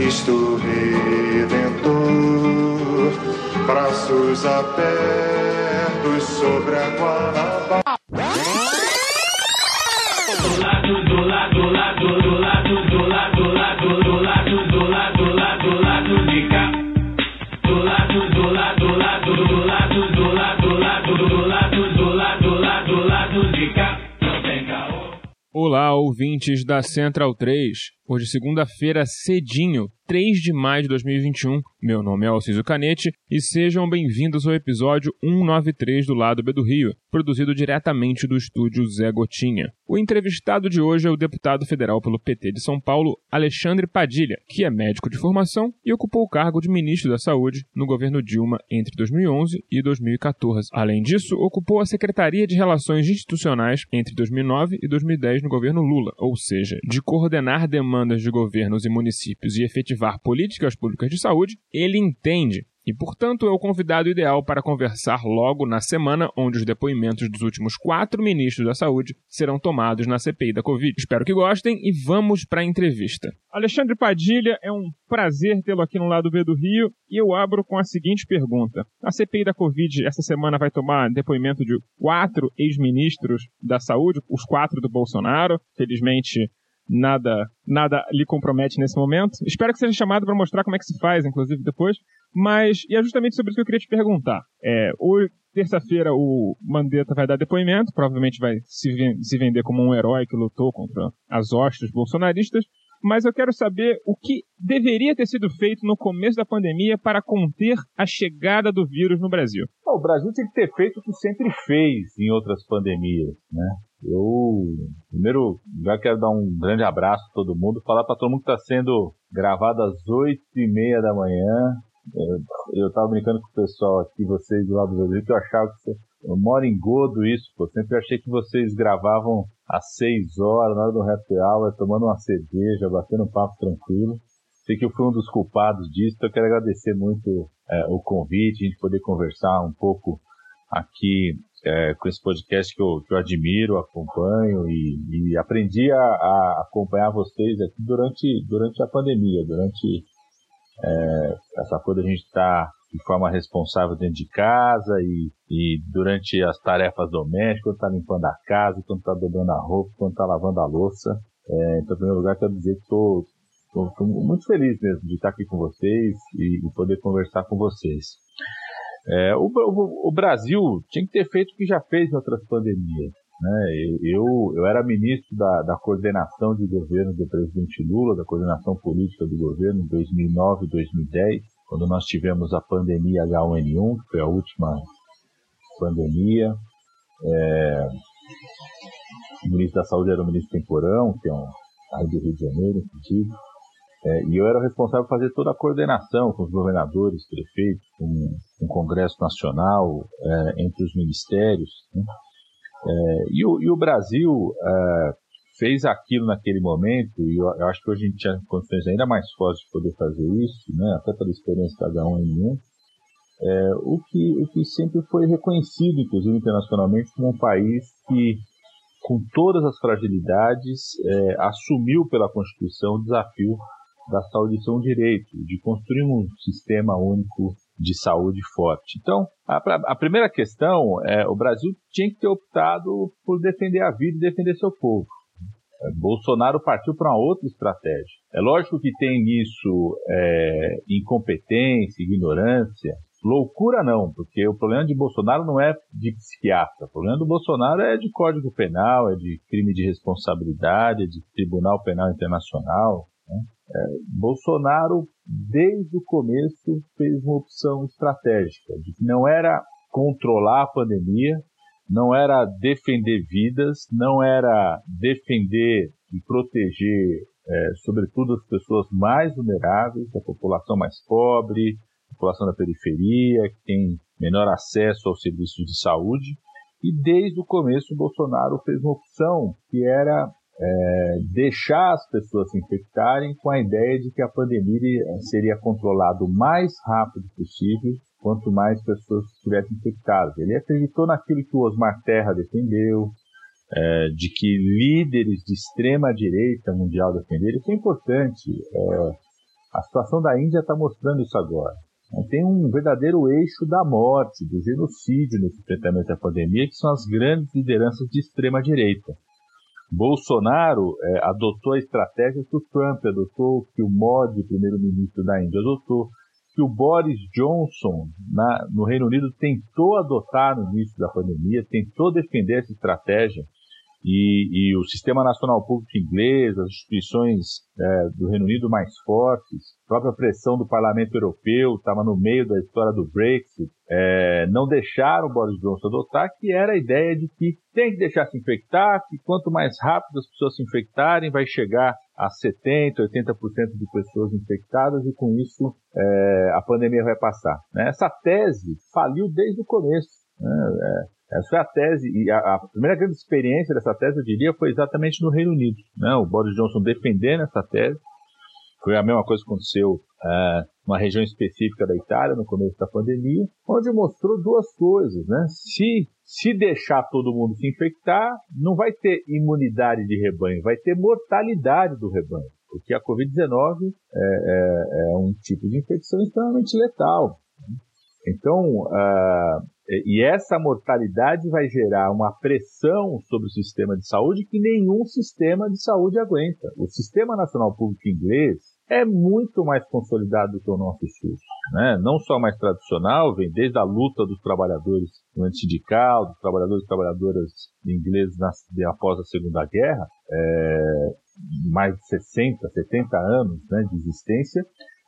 Cristo Redentor, braços abertos sobre a Guanabara. Do lado, do lado, do lado, do lado, do lado, do lado, do lado, do lado, do lado, do lado de cá. Do lado, do lado, do lado, do lado, do lado, do lado, do lado, do lado, do lado, do lado de cá. Olá, ouvintes da Central 3. Hoje, segunda-feira, cedinho, 3 de maio de 2021. Meu nome é Alciso Canete e sejam bem-vindos ao episódio 193 do Lado B do Rio, produzido diretamente do estúdio Zé Gotinha. O entrevistado de hoje é o deputado federal pelo PT de São Paulo, Alexandre Padilha, que é médico de formação e ocupou o cargo de ministro da Saúde no governo Dilma entre 2011 e 2014. Além disso, ocupou a Secretaria de Relações Institucionais entre 2009 e 2010 no governo Lula, ou seja, de coordenar demandas de governos e municípios e efetivar políticas públicas de saúde, ele entende e, portanto, é o convidado ideal para conversar logo na semana onde os depoimentos dos últimos quatro ministros da Saúde serão tomados na CPI da Covid. Espero que gostem e vamos para a entrevista. Alexandre Padilha, é um prazer tê-lo aqui no lado B do Rio e eu abro com a seguinte pergunta. A CPI da Covid essa semana vai tomar depoimento de quatro ex-ministros da Saúde, os quatro do Bolsonaro. Felizmente, nada nada lhe compromete nesse momento. Espero que seja chamado para mostrar como é que se faz, inclusive depois. Mas e é justamente sobre isso que eu queria te perguntar. É, hoje, terça-feira, o Mandetta vai dar depoimento, provavelmente vai se, se vender como um herói que lutou contra as hostes bolsonaristas. Mas eu quero saber o que deveria ter sido feito no começo da pandemia para conter a chegada do vírus no Brasil. O Brasil tem que ter feito o que sempre fez em outras pandemias, né? Eu, primeiro, já quero dar um grande abraço a todo mundo, falar para todo mundo que está sendo gravado às oito e meia da manhã. Eu, eu tava brincando com o pessoal aqui, vocês do lado do Brasil, que eu achava que eu moro em Godo isso, pô. Sempre achei que vocês gravavam às seis horas, na hora do happy hour, tomando uma cerveja, batendo um papo tranquilo. Sei que eu fui um dos culpados disso, então eu quero agradecer muito é, o convite, a gente poder conversar um pouco aqui é, com esse podcast que eu, que eu admiro, acompanho e, e aprendi a, a acompanhar vocês aqui durante, durante a pandemia, durante é, essa coisa a gente estar de forma responsável dentro de casa e, e durante as tarefas domésticas, quando está limpando a casa, quando está dobrando a roupa, quando está lavando a louça. É, então, em primeiro lugar, quero dizer que estou muito feliz mesmo de estar aqui com vocês e, e poder conversar com vocês. É, o, o, o, Brasil tinha que ter feito o que já fez em outras pandemias. Né? Eu, eu era ministro da, da coordenação de governo do presidente Lula, da coordenação política do governo em 2009 e 2010, quando nós tivemos a pandemia H1N1, que foi a última pandemia. É, o ministro da Saúde era o ministro Temporão, que é um aí do Rio de Janeiro, inclusive. É, e eu era responsável por fazer toda a coordenação com os governadores, prefeitos, com, com o Congresso Nacional, é, entre os ministérios. Né? É, e, o, e, o, Brasil é, fez aquilo naquele momento, e eu, acho que hoje a gente tinha condições ainda mais fortes de poder fazer isso, né? até pela experiência da H1N1, é, o, que, o que sempre foi reconhecido, inclusive internacionalmente, como um país que com todas as fragilidades, é, assumiu pela Constituição o desafio da saúde ser um direito, de construir um sistema único de saúde forte. Então, a, a, primeira questão é o Brasil tinha que ter optado por defender a vida e defender seu povo. Bolsonaro partiu para uma outra estratégia. É lógico que tem nisso é, incompetência, ignorância, Loucura não, porque o problema de Bolsonaro não é de psiquiatra. O problema do Bolsonaro é de Código Penal, é de crime de responsabilidade, é de Tribunal Penal Internacional. Né? É, Bolsonaro, desde o começo, fez uma opção estratégica, de que não era controlar a pandemia, não era defender vidas, não era defender e proteger é, sobretudo as pessoas mais vulneráveis, a população mais pobre, a população da periferia, que tem menor acesso aos serviços de saúde. E desde o começo, o Bolsonaro fez uma opção que era é, deixar as pessoas se infectarem com a ideia de que a pandemia seria controlada o mais rápido possível quanto mais pessoas estivessem infectadas. Ele acreditou naquilo que o Osmar Terra defendeu, é, de que líderes de extrema direita mundial defenderam. Isso é importante. É, a situação da Índia está mostrando isso agora. Tem um verdadeiro eixo da morte, do genocídio nesse enfrentamento à pandemia, que são as grandes lideranças de extrema direita. Bolsonaro é, adotou a estratégia que o Trump adotou, que o Modi, primeiro-ministro da Índia, adotou, que o Boris Johnson, na, no Reino Unido, tentou adotar no início da pandemia, tentou defender essa estratégia e, e, o Sistema Nacional Público Inglês, as instituições é, do Reino Unido mais fortes, a própria pressão do Parlamento Europeu estava no meio da história do Brexit, é, não deixaram o Boris Johnson adotar, que era a ideia de que tem que deixar se infectar, que quanto mais rápido as pessoas se infectarem, vai chegar a 70%, 80% de pessoas infectadas e com isso é, a pandemia vai passar. Né? Essa tese faliu desde o começo. Né? É, essa foi a tese, e a, a, primeira grande experiência dessa tese, eu diria, foi exatamente no Reino Unido. Né? O Boris Johnson defendendo essa tese. Foi a mesma coisa que aconteceu uh, numa região específica da Itália, no começo da pandemia, onde mostrou duas coisas. Né? Se, se deixar todo mundo se infectar, não vai ter imunidade de rebanho, vai ter mortalidade do rebanho. Porque a Covid-19 é, é, é um tipo de infecção extremamente letal. Então, uh, e essa mortalidade vai gerar uma pressão sobre o sistema de saúde que nenhum sistema de saúde aguenta. O Sistema Nacional Público Inglês é muito mais consolidado do que o nosso SUS. Né? Não só mais tradicional, vem desde a luta dos trabalhadores no antisindical, dos trabalhadores e trabalhadoras ingleses na, após a Segunda Guerra, é, mais de 60, 70 anos né, de existência,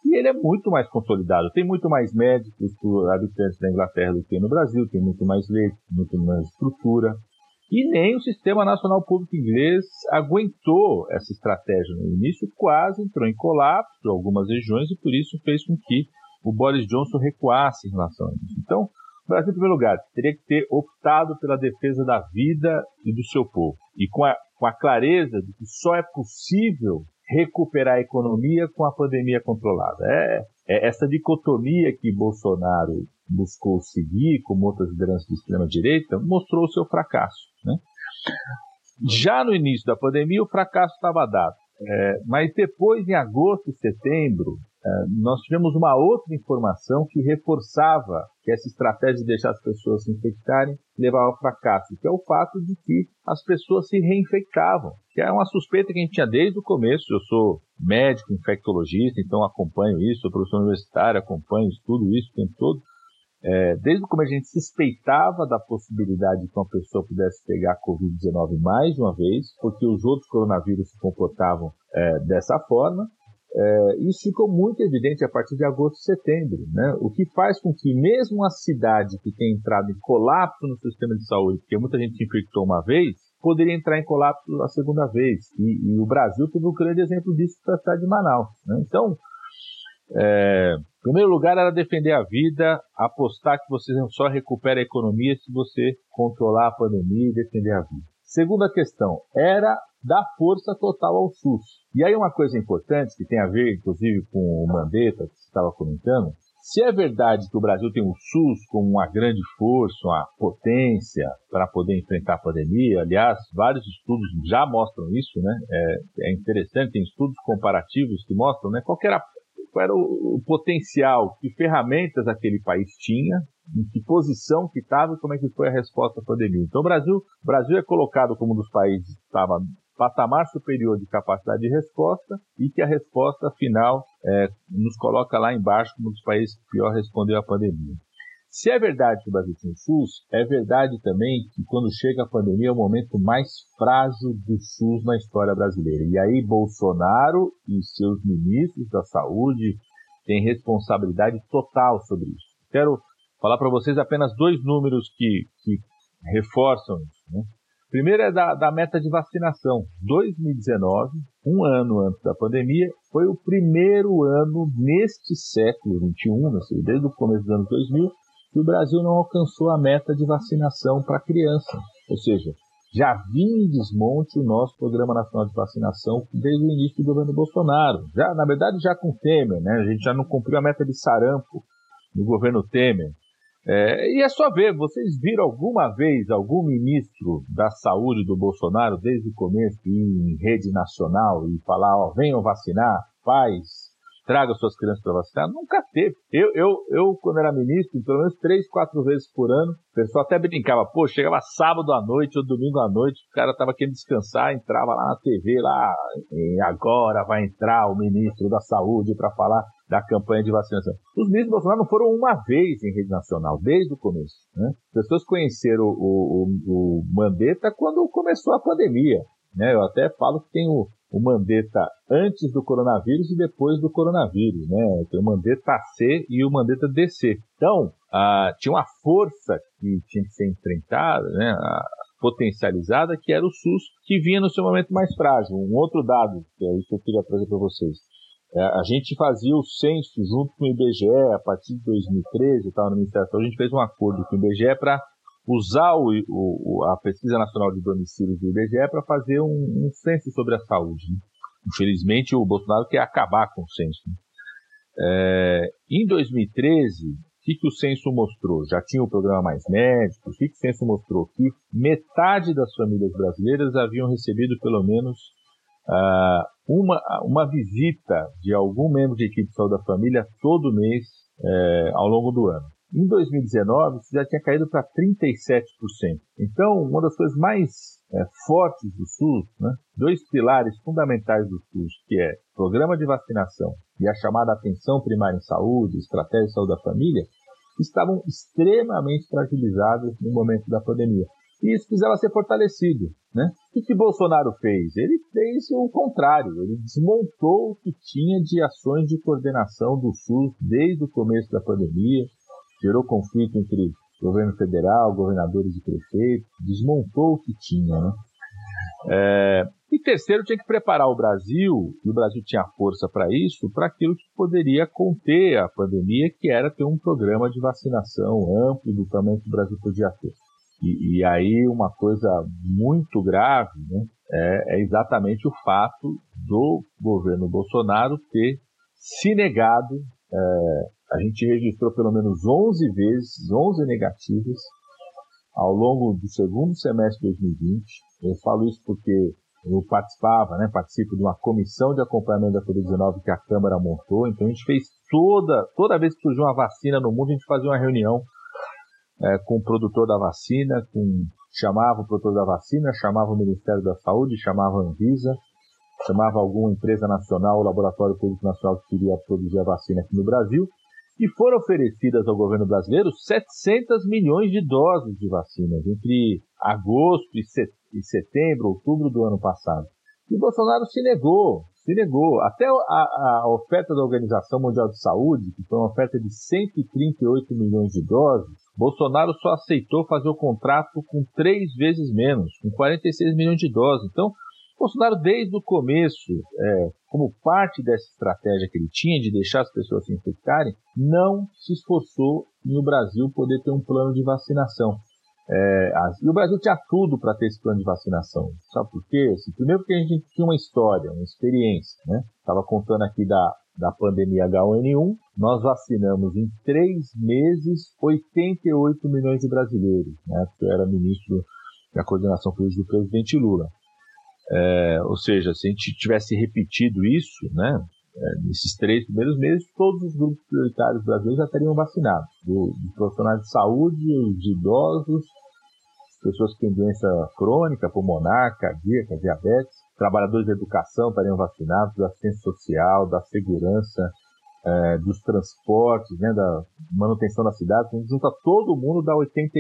e ele é muito mais consolidado. Tem muito mais médicos por habitantes da Inglaterra do que no Brasil, tem muito mais leite, muito mais estrutura. E nem o Sistema Nacional Público Inglês aguentou essa estratégia no início, quase entrou em colapso em algumas regiões e por isso fez com que o Boris Johnson recuasse em relação a isso. Então, o Brasil, em primeiro lugar, teria que ter optado pela defesa da vida e do seu povo. E com a, com a clareza de que só é possível recuperar a economia com a pandemia controlada. É, é essa dicotomia que Bolsonaro buscou seguir, como outras lideranças de extrema-direita, mostrou o seu fracasso. Né? Já no início da pandemia, o fracasso estava dado. É, mas depois, em agosto e setembro, nós tivemos uma outra informação que reforçava que essa estratégia de deixar as pessoas se infectarem levava ao fracasso, que é o fato de que as pessoas se reinfectavam, que é uma suspeita que a gente tinha desde o começo. Eu sou médico, infectologista, então acompanho isso, sou professor universitário, acompanho tudo isso o tempo todo. É, desde como a gente suspeitava da possibilidade de que uma pessoa pudesse pegar Covid-19 mais uma vez, porque os outros coronavírus se comportavam é, dessa forma, é, isso ficou muito evidente a partir de agosto e setembro, né? o que faz com que mesmo uma cidade que tem entrado em colapso no sistema de saúde, porque muita gente se infectou uma vez, poderia entrar em colapso a segunda vez. E, e o Brasil teve um grande exemplo disso para a cidade de Manaus. Né? Então, é, em primeiro lugar era defender a vida, apostar que você só recupera a economia se você controlar a pandemia e defender a vida. Segunda questão, era dar força total ao SUS. E aí uma coisa importante, que tem a ver, inclusive, com o Mandetta, que você estava comentando, se é verdade que o Brasil tem o SUS como uma grande força, uma potência para poder enfrentar a pandemia, aliás, vários estudos já mostram isso, né? É, é interessante, tem estudos comparativos que mostram, né? Qual era, qual era o, o, potencial, que ferramentas aquele país tinha, em que posição que estava e como é que foi a resposta à pandemia. Então, o Brasil, o Brasil é colocado como um dos países que estava patamar superior de capacidade de resposta e que a resposta final é, nos coloca lá embaixo como um dos países que pior respondeu à pandemia. Se é verdade que o Brasil tem SUS, é verdade também que quando chega a pandemia é o momento mais frágil do SUS na história brasileira. E aí Bolsonaro e seus ministros da saúde têm responsabilidade total sobre isso. Quero falar para vocês apenas dois números que, que reforçam isso. Né? Primeiro é da, da meta de vacinação. 2019, um ano antes da pandemia, foi o primeiro ano neste século XXI, desde o começo dos anos 2000, que o Brasil não alcançou a meta de vacinação para criança. Ou seja, já vinha em desmonte o nosso Programa Nacional de Vacinação desde o início do governo Bolsonaro. Já, na verdade, já com Temer, né? A gente já não cumpriu a meta de sarampo no governo Temer. É, e é só ver, vocês viram alguma vez algum ministro da saúde do Bolsonaro, desde o começo, em rede nacional e falar, ó, venham vacinar, pais, traga suas crianças para vacinar. Nunca teve. Eu, eu, eu, quando era ministro, pelo menos três, quatro vezes por ano, o pessoal até brincava, pô, chegava sábado à noite ou domingo à noite, o cara tava querendo descansar, entrava lá na TV, lá, agora vai entrar o ministro da saúde para falar da campanha de vacinação. Os ministros Bolsonaro não foram uma vez em rede nacional, desde o começo. Né? As pessoas conheceram o, o, o Mandetta quando começou a pandemia. Né? Eu até falo que tem o, o Mandetta antes do coronavírus e depois do coronavírus, né? Tem o Mandetta C e o Mandetta DC. Então, ah, tinha uma força que tinha que ser enfrentada, né? potencializada, que era o SUS, que vinha no seu momento mais frágil. Um outro dado, que é isso que eu queria trazer para vocês. É, a gente fazia o censo junto com o IBGE a partir de 2013, estava no Ministério da Saúde, a gente fez um acordo com o IBGE para usar o, o, a Pesquisa Nacional de Domicílios do IBGE para fazer um, um, censo sobre a saúde. Né? Infelizmente, o Bolsonaro quer acabar com o censo. Né? É, em 2013, o que, que o censo mostrou? Já tinha o programa Mais Médicos, o que, que o censo mostrou? Que metade das famílias brasileiras haviam recebido pelo menos uh, uma, uma visita de algum membro de equipe de saúde da família todo mês é, ao longo do ano. Em 2019, isso já tinha caído para 37%. Então, uma das coisas mais é, fortes do SUS, né, dois pilares fundamentais do SUS, que é programa de vacinação e a chamada atenção primária em saúde, estratégia de saúde da família, estavam extremamente fragilizados no momento da pandemia. E isso precisava ser fortalecido. Né? O que Bolsonaro fez? Ele fez o contrário, ele desmontou o que tinha de ações de coordenação do SUS desde o começo da pandemia, gerou conflito entre governo federal, governadores e prefeitos, desmontou o que tinha, né? É, e terceiro, tinha que preparar o Brasil, e o Brasil tinha força para isso, para aquilo que poderia conter a pandemia, que era ter um programa de vacinação amplo do tamanho que o Brasil podia ter. E, e aí uma coisa muito grave né, é, é exatamente o fato do governo Bolsonaro ter se negado é, a gente registrou pelo menos 11 vezes, 11 negativas, ao longo do segundo semestre de 2020. Eu falo isso porque eu participava, né, participo de uma comissão de acompanhamento da Covid-19 que a Câmara montou, então a gente fez toda, toda vez que surgiu uma vacina no mundo, a gente fazia uma reunião é, com o produtor da vacina, com, chamava o produtor da vacina, chamava o Ministério da Saúde, chamava a Anvisa, chamava alguma empresa nacional, o Laboratório Público Nacional que queria produzir a vacina aqui no Brasil, e foram oferecidas ao governo brasileiro 700 milhões de doses de vacinas entre agosto e setembro, outubro do ano passado. E Bolsonaro se negou, se negou. Até a, a oferta da Organização Mundial de Saúde, que foi uma oferta de 138 milhões de doses, Bolsonaro só aceitou fazer o contrato com três vezes menos, com 46 milhões de doses. Então, Bolsonaro, desde o começo, é, como parte dessa estratégia que ele tinha de deixar as pessoas se infectarem, não se esforçou em o Brasil poder ter um plano de vacinação. É, e o Brasil tinha tudo para ter esse plano de vacinação. Sabe por quê? Assim, primeiro porque a gente tinha uma história, uma experiência. Estava né? contando aqui da, da pandemia H1N1, nós vacinamos em três meses 88 milhões de brasileiros. Né? Eu era ministro da coordenação política do presidente Lula. É, ou seja, se a gente tivesse repetido isso, né, é, nesses três primeiros meses, todos os grupos prioritários brasileiros já teriam vacinado. Dos profissionais de saúde, os idosos, pessoas que têm doença crônica, pulmonar, cardíaca, diabetes, trabalhadores da educação estariam vacinados, da assistência social, da segurança, é, dos transportes, né, da manutenção da cidade. Então, junta todo mundo, dá 80,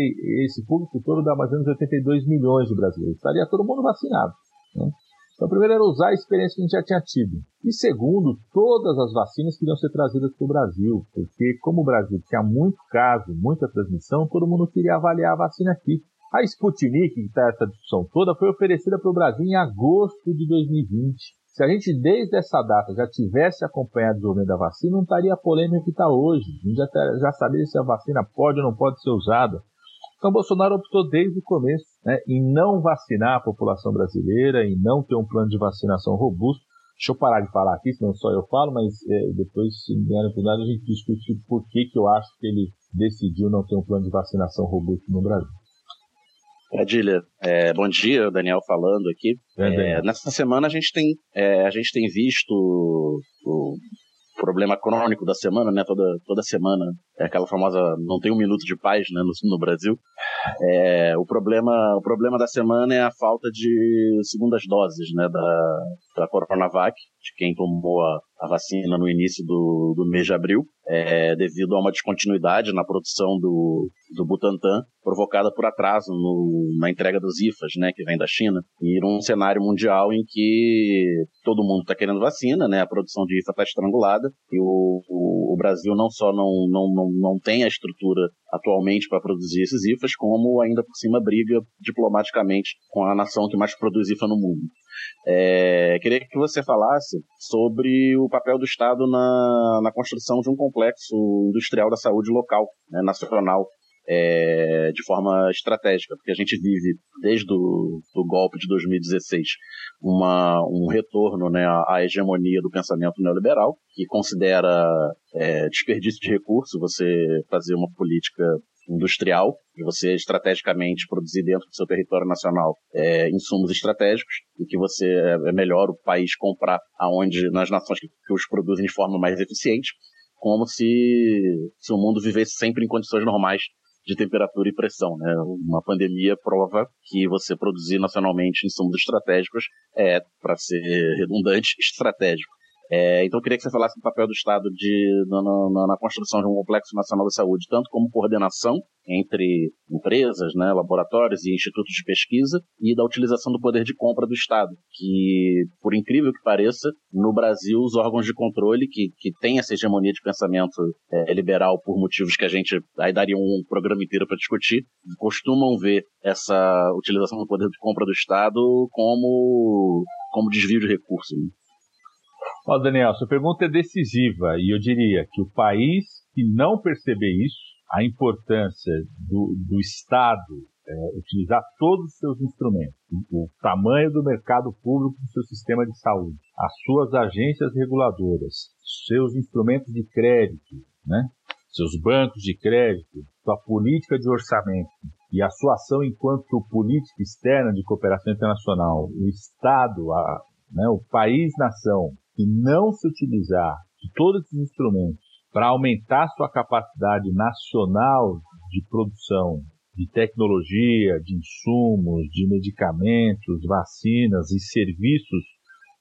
esse público todo dá mais ou menos 82 milhões de brasileiros. Estaria todo mundo vacinado. Né? Então, primeiro era usar a experiência que a gente já tinha tido. E segundo, todas as vacinas queriam ser trazidas para o Brasil, porque como o Brasil tinha muito caso, muita transmissão, todo mundo queria avaliar a vacina aqui. A Sputnik, que está essa discussão toda, foi oferecida para o Brasil em agosto de 2020. Se a gente, desde essa data, já tivesse acompanhado o desenvolvimento da vacina, não estaria a polêmica que está hoje. A gente já, tá, já sabia se a vacina pode ou não pode ser usada. Então, Bolsonaro optou desde o começo né, em não vacinar a população brasileira, em não ter um plano de vacinação robusto. Deixa eu parar de falar aqui, senão só eu falo, mas é, depois, se me der a oportunidade, a gente discute por que, que eu acho que ele decidiu não ter um plano de vacinação robusto no Brasil. Adília, é, bom dia, Daniel falando aqui. É, nessa semana a gente tem, é, a gente tem visto o, o, problema crônico da semana, né? Toda, toda semana é aquela famosa não tem um minuto de paz, né? No, no Brasil. É, o problema, o problema da semana é a falta de segundas doses, né? Da, da Coronavac, de quem tomou a, a vacina no início do, do mês de abril, é, devido a uma descontinuidade na produção do, do Butantan, provocada por atraso no, na entrega dos IFAs, né, que vem da China, e num cenário mundial em que todo mundo está querendo vacina, né, a produção de IFA está estrangulada, e o, o, o, Brasil não só não, não, não, não tem a estrutura atualmente para produzir esses IFAs, como ainda por cima briga diplomaticamente com a nação que mais produz IFA no mundo. É, queria que você falasse sobre o papel do Estado na, na construção de um complexo industrial da saúde local, né, nacional, é, de forma estratégica, porque a gente vive desde o do golpe de 2016 uma, um retorno né, à, hegemonia do pensamento neoliberal, que considera é, desperdício de recursos você fazer uma política industrial, de você estrategicamente produzir dentro do seu território nacional é, insumos estratégicos, e que você é, é melhor o país comprar aonde nas nações que, que os produzem de forma mais eficiente, como se, se o mundo vivesse sempre em condições normais de temperatura e pressão. Né? Uma pandemia prova que você produzir nacionalmente insumos estratégicos é, para ser redundante, estratégico. É, então eu queria que você falasse do papel do Estado de, na, na, construção de um complexo nacional de saúde, tanto como coordenação entre empresas, né, laboratórios e institutos de pesquisa, e da utilização do poder de compra do Estado, que, por incrível que pareça, no Brasil os órgãos de controle, que, que têm essa hegemonia de pensamento é, liberal por motivos que a gente aí daria um programa inteiro para discutir, costumam ver essa utilização do poder de compra do Estado como, como desvio de recursos. Né? Ó, Daniel, sua pergunta é decisiva e eu diria que o país que não perceber isso, a importância do, do Estado é, utilizar todos os seus instrumentos, o, tamanho do mercado público do seu sistema de saúde, as suas agências reguladoras, seus instrumentos de crédito, né? seus bancos de crédito, sua política de orçamento e a sua ação enquanto política externa de cooperação internacional, o Estado, a, né, o país-nação, e não se utilizar de todos esses instrumentos para aumentar sua capacidade nacional de produção de tecnologia, de insumos, de medicamentos, vacinas e serviços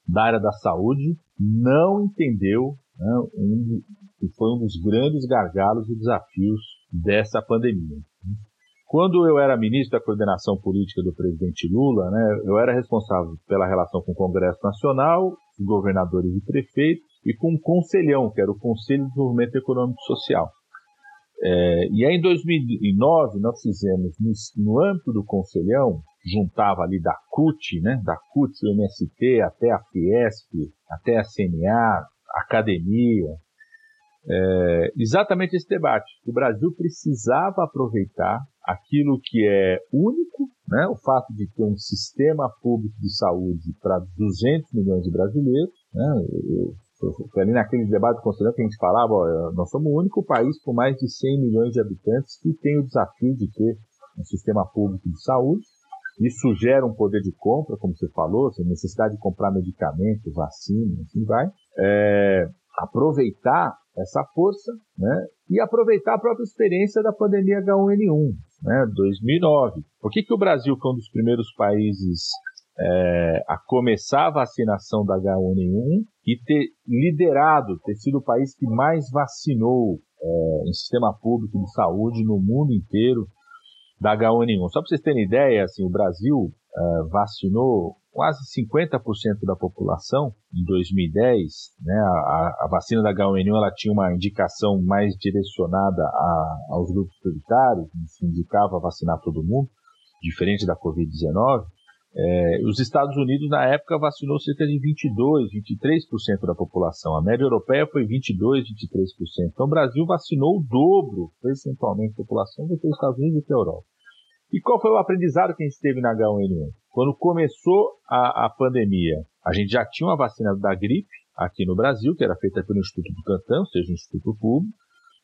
da área da saúde, não entendeu né, um, que foi um dos grandes gargalos e desafios dessa pandemia. Quando eu era ministro da coordenação política do presidente Lula, né, eu era responsável pela relação com o Congresso Nacional governadores e prefeitos, e com um conselhão, que era o Conselho de Desenvolvimento Econômico e Social. É, e aí, em 2009, nós fizemos, no, no âmbito do Conselhão, juntava ali da CUT, né, da CUT, o MST, até a Fiesp, até a CNA, a academia, é, exatamente esse debate. O Brasil precisava aproveitar aquilo que é único, né, o fato de ter um sistema público de saúde para 200 milhões de brasileiros. Né, foi ali naquele debate conselheiro que a gente falava, ó, nós somos o único país com mais de 100 milhões de habitantes que tem o desafio de ter um sistema público de saúde. Isso gera um poder de compra, como você falou, a necessidade de comprar medicamentos, vacinas, assim vai. É, aproveitar essa força né, e aproveitar a própria experiência da pandemia H1N1, né, 2009. Por que, que o Brasil foi um dos primeiros países é, a começar a vacinação da H1N1 e ter liderado, ter sido o país que mais vacinou é, em sistema público de saúde no mundo inteiro da H1N1. Só para vocês terem ideia, assim, o Brasil é, vacinou quase 50% da população em 2010, né, a, a, vacina da H1N1 ela tinha uma indicação mais direcionada a, aos grupos prioritários, se indicava vacinar todo mundo. diferente da Covid-19, é, os Estados Unidos, na época, vacinou cerca de 22, 23% da população. A média europeia foi 22, 23%. Então, o Brasil vacinou o dobro, percentualmente, da população do que os Estados Unidos e que a Europa. E qual foi o aprendizado que a gente teve na H1N1? Quando começou a, a pandemia, a gente já tinha uma vacina da gripe aqui no Brasil, que era feita pelo Instituto Butantan, ou seja, um instituto público,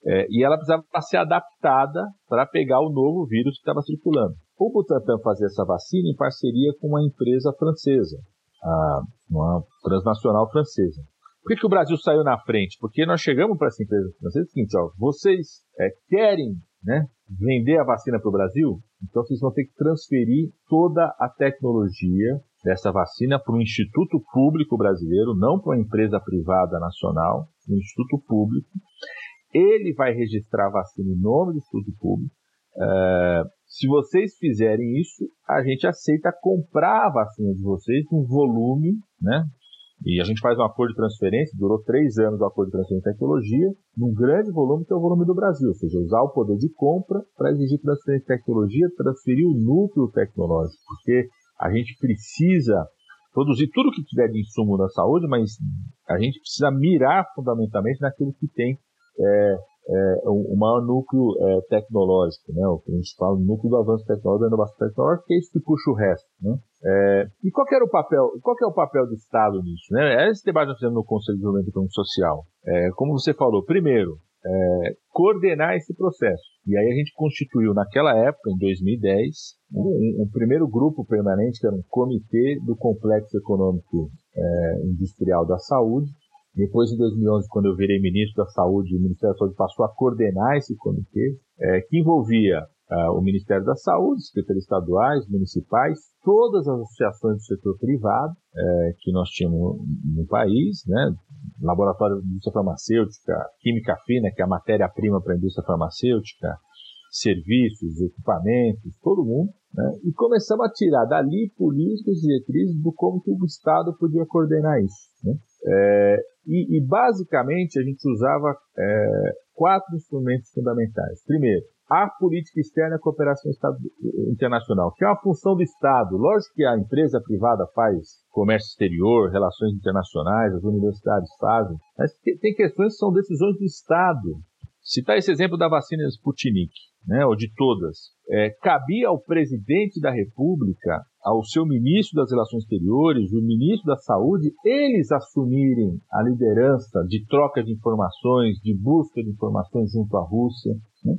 é, e ela precisava ser adaptada para pegar o novo vírus que estava circulando. O Butantan fazia essa vacina em parceria com uma empresa francesa, uma transnacional francesa. Por que, que o Brasil saiu na frente? Porque nós chegamos para essa empresa francesa o seguinte, ó, vocês é, querem né, vender a vacina para o Brasil? Então vocês vão ter que transferir toda a tecnologia dessa vacina para um instituto público brasileiro, não para uma empresa privada nacional, um instituto público. Ele vai registrar a vacina em nome do instituto público. É, se vocês fizerem isso, a gente aceita comprar a vacina de vocês num volume, né? E a gente faz um acordo de transferência, durou três anos o acordo de transferência de tecnologia, num grande volume que é o volume do Brasil, ou seja, usar o poder de compra para exigir transferência de tecnologia, transferir o núcleo tecnológico, porque a gente precisa produzir tudo que tiver de insumo da saúde, mas a gente precisa mirar fundamentalmente naquilo que tem é, é, o maior núcleo é, tecnológico, né? o que a gente fala, núcleo do avanço tecnológico, da inovação tecnológica, que é isso que puxa o resto. Né? É, e qual era o papel, qual é o papel do Estado nisso? Né? É esse debate nós fizemos no Conselho de Desenvolvimento Econômico Social. É, como você falou, primeiro, é, coordenar esse processo. E aí a gente constituiu, naquela época, em 2010, um, um primeiro grupo permanente, que era um comitê do Complexo Econômico é, Industrial da Saúde, depois, em 2011, quando eu virei ministro da Saúde, o Ministério da Saúde passou a coordenar esse comitê, é, que envolvia uh, o Ministério da Saúde, secretarias estaduais, municipais, todas as associações do setor privado é, que nós tínhamos no, no país, né? Laboratório de Indústria Farmacêutica, Química Fina, que é a matéria-prima para a indústria farmacêutica, serviços, equipamentos, todo mundo, né? e começamos a tirar dali políticas e diretrizes do como que o Estado podia coordenar isso. Né? É, e, e, basicamente a gente usava é, quatro instrumentos fundamentais. Primeiro, a política externa e a cooperação internacional, que é uma função do Estado. Lógico que a empresa privada faz comércio exterior, relações internacionais, as universidades fazem, mas tem questões que são decisões do Estado. Citar esse exemplo da vacina Sputnik, né, ou de todas. É, cabia ao presidente da República, ao seu ministro das Relações Exteriores, o ministro da Saúde, eles assumirem a liderança de troca de informações, de busca de informações junto à Rússia. Né?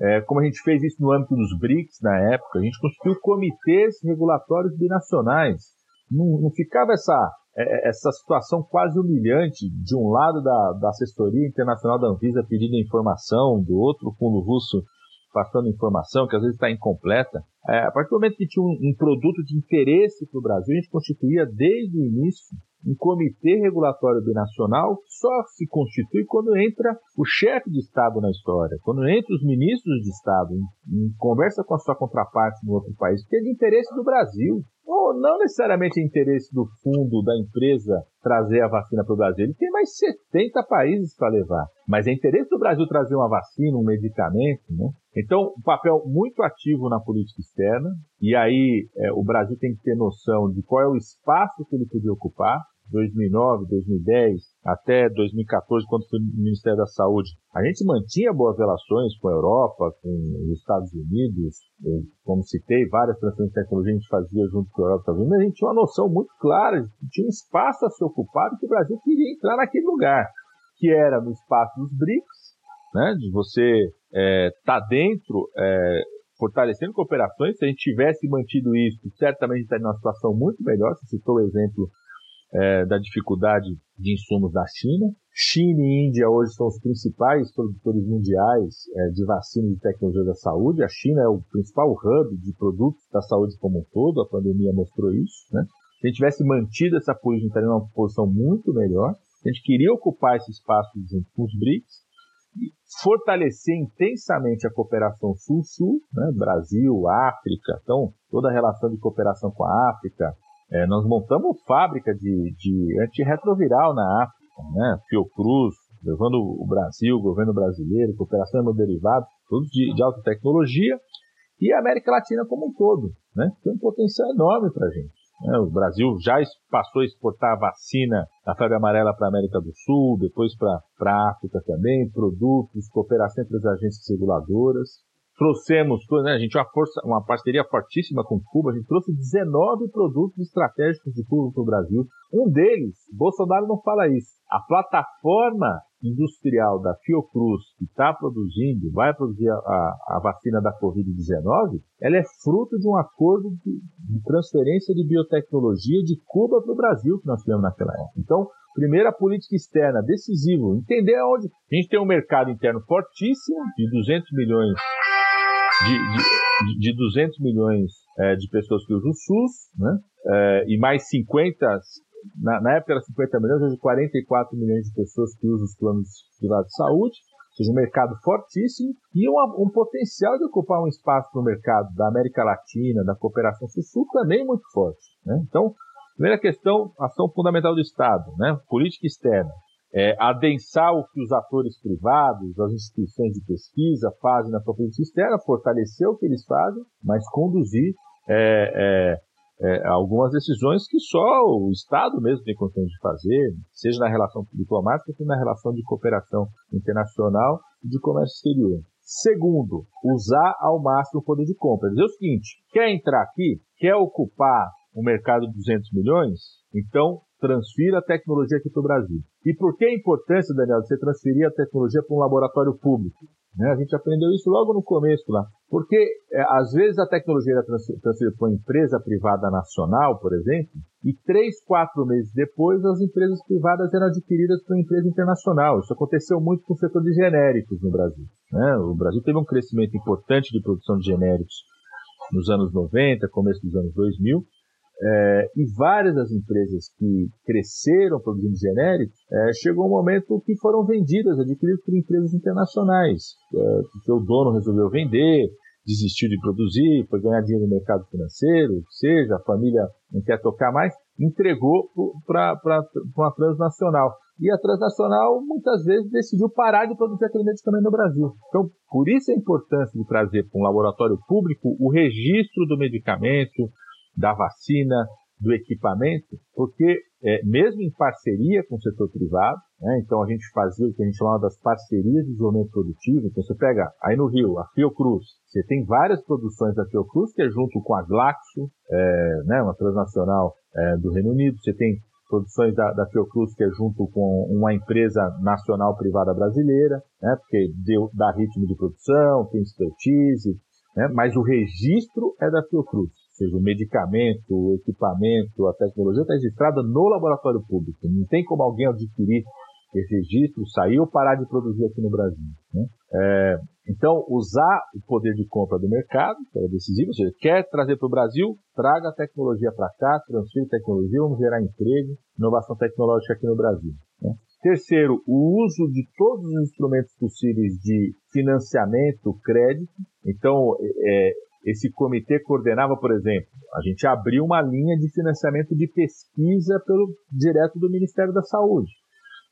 É, como a gente fez isso no âmbito dos BRICS na época, a gente constituiu comitês regulatórios binacionais. Não, não ficava essa é, é, essa situação quase humilhante, de um lado da, da assessoria internacional da Anvisa pedindo informação, do outro fundo russo passando informação que às vezes está incompleta. É, a partir do momento que tinha um, um produto de interesse para o Brasil, a gente constituía desde o início um comitê regulatório binacional que só se constitui quando entra o chefe de Estado na história, quando entra os ministros de Estado em, em conversa com a sua contraparte no outro país, que é de interesse do Brasil ou não necessariamente é interesse do fundo da empresa trazer a vacina para o Brasil. Ele tem mais 70 países para levar. Mas é interesse do Brasil trazer uma vacina, um medicamento, né? Então, um papel muito ativo na política externa. E aí, é, o Brasil tem que ter noção de qual é o espaço que ele podia ocupar. 2009, 2010, até 2014, quando fui no Ministério da Saúde, a gente mantinha boas relações com a Europa, com os Estados Unidos, como citei, várias transferências de tecnologia a gente fazia junto com a Europa, Estados Unidos, mas a gente tinha uma noção muito clara tinha um espaço a ser ocupado e que o Brasil queria entrar naquele lugar, que era no espaço dos BRICS, né, de você estar é, tá dentro, é, fortalecendo cooperações, se a gente tivesse mantido isso, certamente estaria numa situação muito melhor, você citou o exemplo é, da dificuldade de insumos da China. China e Índia hoje são os principais produtores mundiais é, de vacinas e tecnologia da saúde. A China é o principal hub de produtos da saúde como um todo. A pandemia mostrou isso. Né? Se a gente tivesse mantido essa política, estaria numa posição muito melhor. A gente queria ocupar esse espaço junto com os BRICS e fortalecer intensamente a cooperação Sul-Sul, né? Brasil, África. Então, toda a relação de cooperação com a África, é, nós montamos fábrica de, de antirretroviral na África, né? Fiocruz, levando o Brasil, o governo brasileiro, cooperação derivados, todos de, de alta tecnologia. e a América Latina como um todo. Né? Tem um potencial enorme para a gente. Né? O Brasil já passou a exportar vacina da febre amarela para a América do Sul, depois para a África também, produtos, cooperação entre as agências reguladoras trouxemos, né, a gente uma força, uma parceria fortíssima com Cuba, a gente trouxe 19 produtos estratégicos de Cuba para o Brasil. Um deles, Bolsonaro não fala isso. A plataforma industrial da Fiocruz, que está produzindo, vai produzir a, a, vacina da Covid-19, ela é fruto de um acordo de, de transferência de biotecnologia de Cuba para o Brasil que nós tivemos naquela época. Então, primeira política externa, decisivo, entender onde a gente tem um mercado interno fortíssimo, de 200 milhões de, de, de 200 milhões é, de pessoas que usam o SUS, né? É, e mais 50, na, na, época era 50 milhões, hoje 44 milhões de pessoas que usam os planos privados de saúde, ou seja, um mercado fortíssimo e uma, um potencial de ocupar um espaço no mercado da América Latina, da cooperação sul-sul também muito forte. Né? Então, primeira questão, ação fundamental do Estado, né? política externa é, adensar o que os atores privados, as instituições de pesquisa fazem na própria externa, fortalecer o que eles fazem, mas conduzir é, é, é, algumas decisões que só o Estado mesmo tem condições de fazer, seja na relação diplomática, seja na relação de cooperação internacional e de comércio exterior. Segundo, usar ao máximo o poder de compra. Dizer o seguinte, quer entrar aqui, quer ocupar um mercado de 200 milhões, então transfira a tecnologia aqui para o Brasil. E por que a importância, Daniel, de você transferir a tecnologia para um laboratório público? Né? A gente aprendeu isso logo no começo lá. Porque, é, às vezes, a tecnologia era transferida para uma empresa privada nacional, por exemplo, e três, quatro meses depois, as empresas privadas eram adquiridas por uma empresa internacional. Isso aconteceu muito com o setor de genéricos no Brasil. Né? O Brasil teve um crescimento importante de produção de genéricos nos anos 90, começo dos anos 2000, é, e várias das empresas que cresceram produzindo genéricos, é, chegou um momento que foram vendidas, adquiridas por empresas internacionais, é, porque o dono resolveu vender, desistiu de produzir, foi ganhar dinheiro no mercado financeiro, seja, a família não quer tocar mais, entregou para uma transnacional. E a transnacional, muitas vezes, decidiu parar de produzir aquele medicamento no Brasil. Então, por isso a importância de trazer para um laboratório público o registro do medicamento, da vacina, do equipamento, porque é, mesmo em parceria com o setor privado, né, então a gente fazia o que a gente chamava das parcerias de desenvolvimento produtivo, então você pega aí no Rio, a Fiocruz, você tem várias produções da Fiocruz, que é junto com a Glaxo, é, né, uma transnacional é, do Reino Unido, você tem produções da, da Fiocruz, que é junto com uma empresa nacional privada brasileira, né, porque deu, dá ritmo de produção, tem expertise, né, mas o registro é da Fiocruz seja, o medicamento, o equipamento, a tecnologia está registrada no laboratório público. Não tem como alguém adquirir esse registro, sair ou parar de produzir aqui no Brasil. Né? É, então, usar o poder de compra do mercado, que é decisivo, ou seja, quer trazer para o Brasil, traga a tecnologia para cá, transfira tecnologia, vamos gerar emprego, inovação tecnológica aqui no Brasil. Né? Terceiro, o uso de todos os instrumentos possíveis de financiamento, crédito. Então, é, esse comitê coordenava, por exemplo, a gente abriu uma linha de financiamento de pesquisa pelo direto do Ministério da Saúde.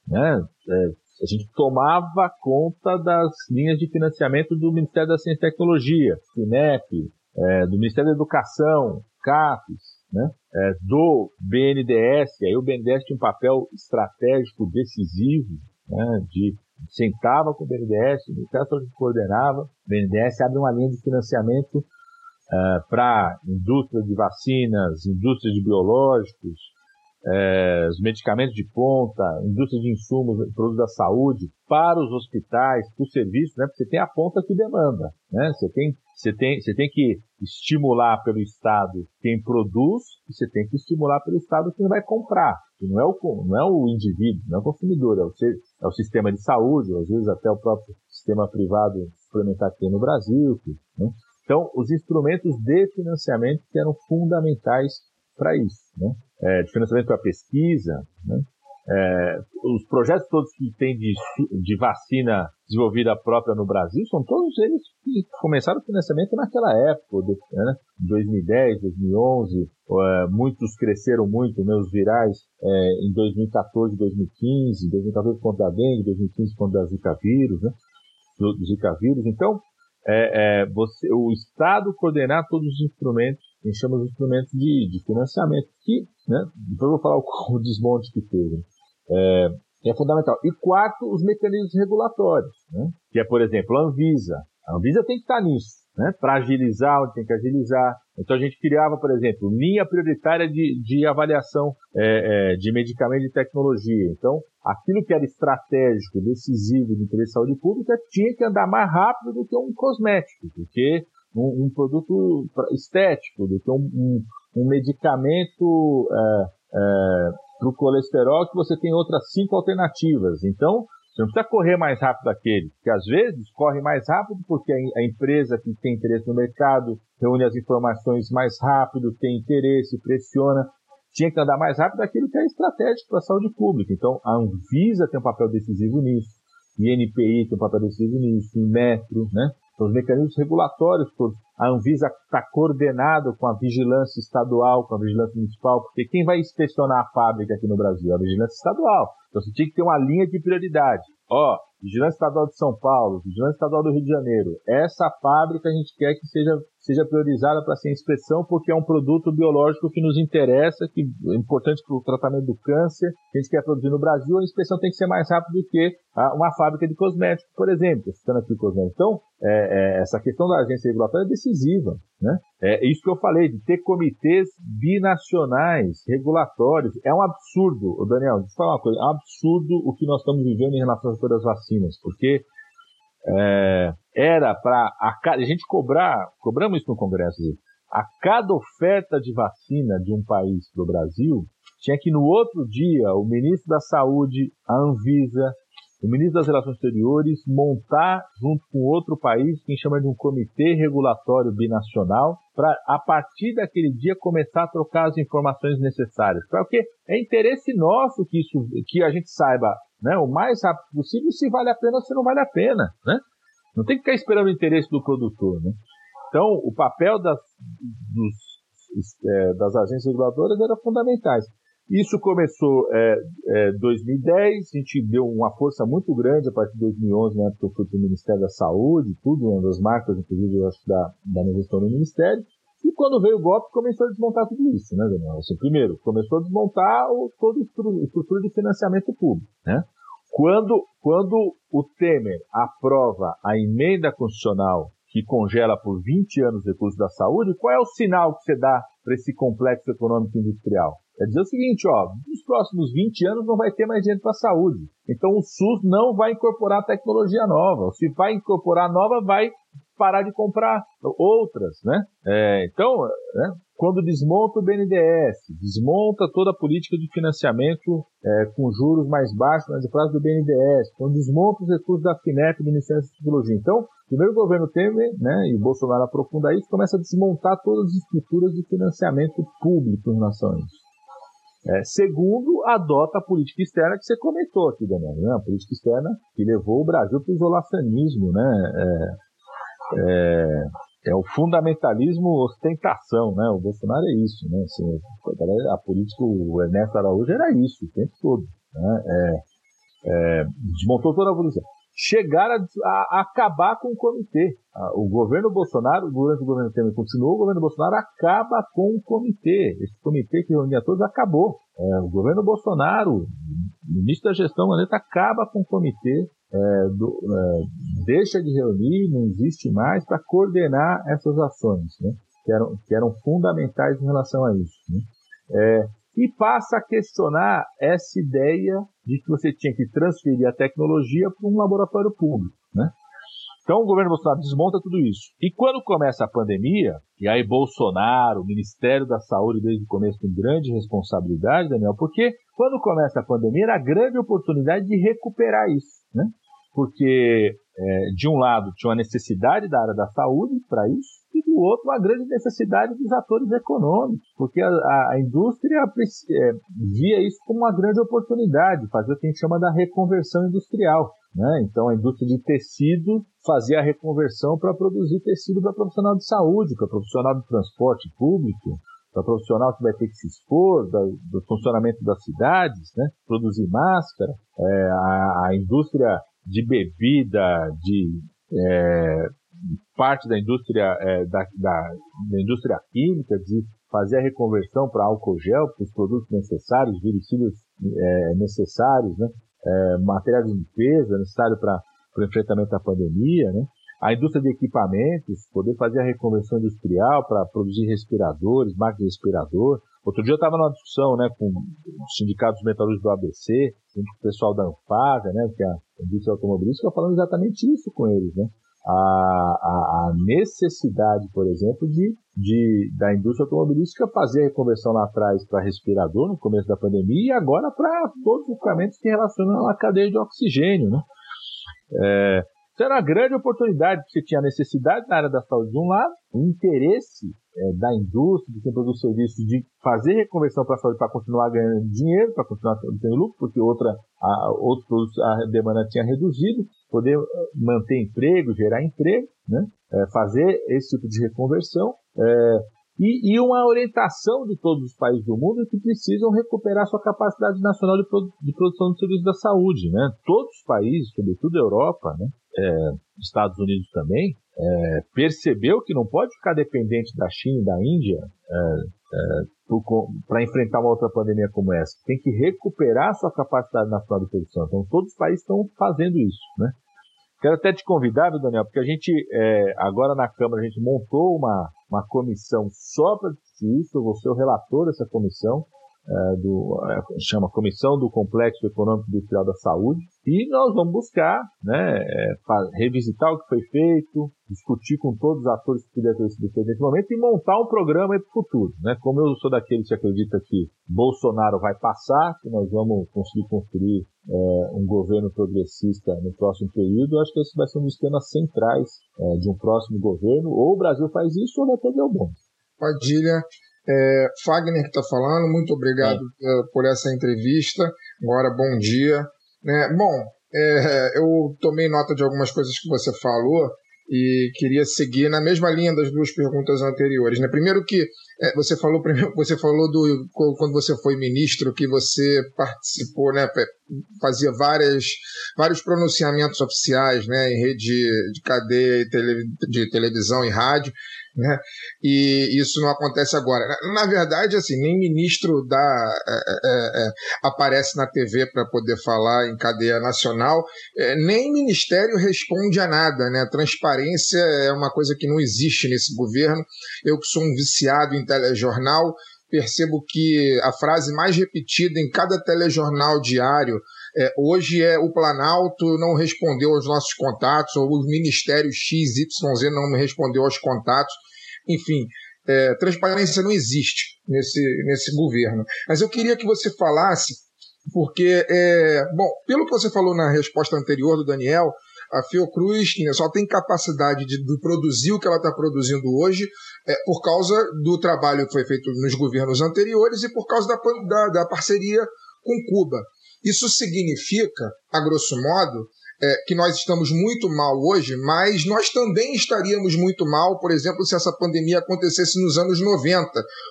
Né? É, a gente tomava conta das linhas de financiamento do Ministério da Ciência e Tecnologia, FINEP, é, do Ministério da Educação, CAPES, né? É, do BNDES, aí o BNDES tinha um papel estratégico decisivo, né? de sentava com o BNDES, o Ministério coordenava, o BNDES abre uma linha de financiamento uh, para indústria de vacinas, indústria de biológicos, uh, os medicamentos de ponta, indústria de insumos, produtos da saúde, para os hospitais, para o serviço, né? Porque você tem a ponta que demanda, né? Você tem, você tem, você tem que estimular pelo Estado quem produz e você tem que estimular pelo Estado quem vai comprar. Que não é o, não é o indivíduo, não é o consumidor, é o, é o sistema de saúde, às vezes até o próprio sistema privado suplementar tem no Brasil. Né? Então, os instrumentos de financiamento que eram fundamentais para isso, né? É, de financiamento para pesquisa, né? É, os projetos todos que tem de, de vacina desenvolvida própria no Brasil são todos eles que começaram o financiamento naquela época, né? 2010, 2011, é, muitos cresceram muito, né, os virais é, em 2014, 2015, 2014 contra a dengue, 2015 contra a zika vírus, né? do, do zika vírus. Então, é, é, você, o Estado coordenar todos os instrumentos, a gente chama de instrumentos de, de financiamento, que, né, depois eu vou falar o, o desmonte que teve, é, é fundamental. E quarto, os mecanismos regulatórios, né, que é, por exemplo, a Anvisa. A Anvisa tem que estar nisso né, para agilizar onde tem que agilizar. Então a gente criava, por exemplo, linha prioritária de, de avaliação é, é, de medicamento e tecnologia. Então, aquilo que era estratégico, decisivo de interesse de saúde pública tinha que andar mais rápido do que um cosmético, do que um, um produto estético, do que um, um, um medicamento é, é para o colesterol que você tem outras cinco alternativas. Então, você não precisa correr mais rápido aquele, porque às vezes corre mais rápido porque a empresa que tem interesse no mercado reúne as informações mais rápido, tem interesse, pressiona. Tinha que andar mais rápido aquilo que é estratégico para a saúde pública. Então, a Anvisa tem um papel decisivo nisso, o INPI tem um papel decisivo nisso, o Metro, né? Os mecanismos regulatórios todos. A Anvisa está coordenado com a vigilância estadual, com a vigilância municipal, porque quem vai inspecionar a fábrica aqui no Brasil? A vigilância estadual. Então você tinha que ter uma linha de prioridade. Ó, Vigilância Estadual de São Paulo, Vigilância Estadual do Rio de Janeiro. Essa fábrica a gente quer que seja, seja priorizada para ser inspeção, porque é um produto biológico que nos interessa, que é importante para o tratamento do câncer, que a gente quer produzir no Brasil. A inspeção tem que ser mais rápida do que uma fábrica de cosméticos, por exemplo. Citando aqui cosméticos. Então, é, é, essa questão da agência regulatória é decisiva. Né? É isso que eu falei, de ter comitês binacionais, regulatórios. É um absurdo, Daniel, deixa eu falar uma coisa, é um absurdo o que nós estamos vivendo em relação às vacinas, porque é, era para a, a, gente cobrar, cobramos isso no Congresso, a cada oferta de vacina de um país do Brasil, tinha que no outro dia o ministro da Saúde, a Anvisa, o ministro das Relações Exteriores montar, junto com outro país, que chama de um comitê regulatório binacional, para, a partir daquele dia, começar a trocar as informações necessárias. Porque é interesse nosso que, isso, que a gente saiba né, o mais rápido possível se vale a pena ou se não vale a pena. Né? Não tem que ficar esperando o interesse do produtor. Né? Então, o papel das, dos, é, das agências reguladoras era fundamentais. Isso começou em é, é, 2010, a gente deu uma força muito grande a partir de 2011, né, porque eu fui para o Ministério da Saúde, tudo, uma das marcas, inclusive, acho, da, da minha gestão no Ministério. E quando veio o golpe, começou a desmontar tudo isso, né, Daniel? Assim, primeiro, começou a desmontar o, toda a estrutura de financiamento público, né? Quando, quando o Temer aprova a emenda constitucional que congela por 20 anos os recursos da saúde, qual é o sinal que você dá para esse complexo econômico industrial? É dizer o seguinte, ó, nos próximos 20 anos não vai ter mais dinheiro para a saúde. Então o SUS não vai incorporar tecnologia nova. Se vai incorporar nova, vai parar de comprar outras, né? É, então, né, quando desmonta o BNDES, desmonta toda a política de financiamento é, com juros mais baixos nas prazo do BNDES, quando desmonta os recursos da FINEP, do Ministério da Tecnologia. Então, primeiro o governo Temer, né, e Bolsonaro aprofunda isso, começa a desmontar todas as estruturas de financiamento público a isso. É, segundo, adota a política externa que você comentou aqui, Daniel, né? a política externa que levou o Brasil para o isolacionismo, né? É, é, é, o fundamentalismo ostentação, né? O Bolsonaro é isso, né? Assim, a política, o Ernesto Araújo era isso o tempo todo, né? É, é, desmontou toda a evolução chegar a, a, acabar com o comitê. O governo Bolsonaro, durante o governo Temer continuou, o governo Bolsonaro acaba com o comitê. Esse comitê que reunia todos acabou. É, o governo Bolsonaro, o ministro da gestão, acaba com o comitê, é, do, é, deixa de reunir, não existe mais para coordenar essas ações, né, que, eram, que eram fundamentais em relação a isso. Né. É, e passa a questionar essa ideia de que você tinha que transferir a tecnologia para um laboratório público, né? Então o governo Bolsonaro desmonta tudo isso. E quando começa a pandemia, e aí Bolsonaro, o Ministério da Saúde desde o começo com grande responsabilidade, Daniel, porque quando começa a pandemia era a grande oportunidade de recuperar isso, né? Porque é, de um lado tinha uma necessidade da área da saúde para isso, e do outro a grande necessidade dos atores econômicos, porque a, a indústria é, via isso como uma grande oportunidade, fazer o que a gente chama da reconversão industrial. Né? Então a indústria de tecido fazia a reconversão para produzir tecido para profissional de saúde, para profissional de transporte público, para profissional que vai ter que se expor, da, do funcionamento das cidades, né? produzir máscara, é, a, a, indústria de bebida, de é, parte da indústria, é, da, da, da, indústria química, de fazer a reconversão para álcool gel, para os produtos necessários, viricílios é, necessários, né? É, material de limpeza necessário para o enfrentamento da pandemia, né? a indústria de equipamentos, poder fazer a reconversão industrial para produzir respiradores, máquinas de respirador. Outro dia eu estava numa discussão né, com os sindicatos metalúrgicos do ABC, com o pessoal da Anfávia, né, que é a indústria automobilística, falando exatamente isso com eles. Né? A, a, a, necessidade, por exemplo, de, de, da indústria automobilística fazer a reconversão lá atrás para respirador no começo da pandemia e agora para todos os equipamentos que relacionam à cadeia de oxigênio. Né? É, isso era uma grande oportunidade, porque você tinha necessidade na área da saúde de um lado, o interesse é, da indústria, de quem produz serviços, de fazer reconversão para a saúde para continuar ganhando dinheiro, para continuar tendo lucro, porque outra, a, outros produtos a demanda tinha reduzido, poder eh, manter emprego, gerar emprego, né? É, fazer esse tipo de reconversão. É, e, e, uma orientação de todos os países do mundo que precisam recuperar sua capacidade nacional de, de produção de serviços da saúde. Né? Todos os países, sobretudo a Europa, né? É, Estados Unidos também, é, percebeu que não pode ficar dependente da China e da Índia é, é para enfrentar uma outra pandemia como essa. Tem que recuperar sua capacidade nacional de produção. Então, todos os países estão fazendo isso. Né? Quero até te convidar, Daniel, porque a gente, é, agora na Câmara, a gente montou uma, uma comissão só para discutir isso. Eu vou ser o relator dessa comissão é, do, é, chama Comissão do Complexo Econômico Industrial da Saúde, e nós vamos buscar né, é, revisitar o que foi feito, discutir com todos os atores que puderem ter sido feito nesse momento e montar um programa para o futuro. Né? Como eu sou daqueles que acredita que Bolsonaro vai passar, que nós vamos conseguir construir é, um governo progressista no próximo período, acho que esse vai ser um dos temas centrais é, de um próximo governo. Ou o Brasil faz isso ou vai ter bom. Padilha, é, Fagner que está falando, muito obrigado é. por essa entrevista. Agora, bom dia. É, bom, é, eu tomei nota de algumas coisas que você falou e queria seguir na mesma linha das duas perguntas anteriores. Né? Primeiro que é, você falou você falou do quando você foi ministro que você participou, né, fazia várias, vários pronunciamentos oficiais, né, em rede de cadeia de televisão e rádio né? E isso não acontece agora. Na verdade, assim, nem ministro da, é, é, é, aparece na TV para poder falar em cadeia nacional, é, nem ministério responde a nada. Né? Transparência é uma coisa que não existe nesse governo. Eu que sou um viciado em telejornal, percebo que a frase mais repetida em cada telejornal diário é, hoje é o Planalto não respondeu aos nossos contatos, ou o Ministério XYZ não respondeu aos contatos. Enfim, é, transparência não existe nesse, nesse governo. Mas eu queria que você falasse, porque, é, bom, pelo que você falou na resposta anterior do Daniel, a Fiocruz só tem capacidade de, produzir o que ela está produzindo hoje é, por causa do trabalho que foi feito nos governos anteriores e por causa da, da, da parceria com Cuba. Isso significa, a grosso modo, é, que nós estamos muito mal hoje, mas nós também estaríamos muito mal, por exemplo, se essa pandemia acontecesse nos anos 90,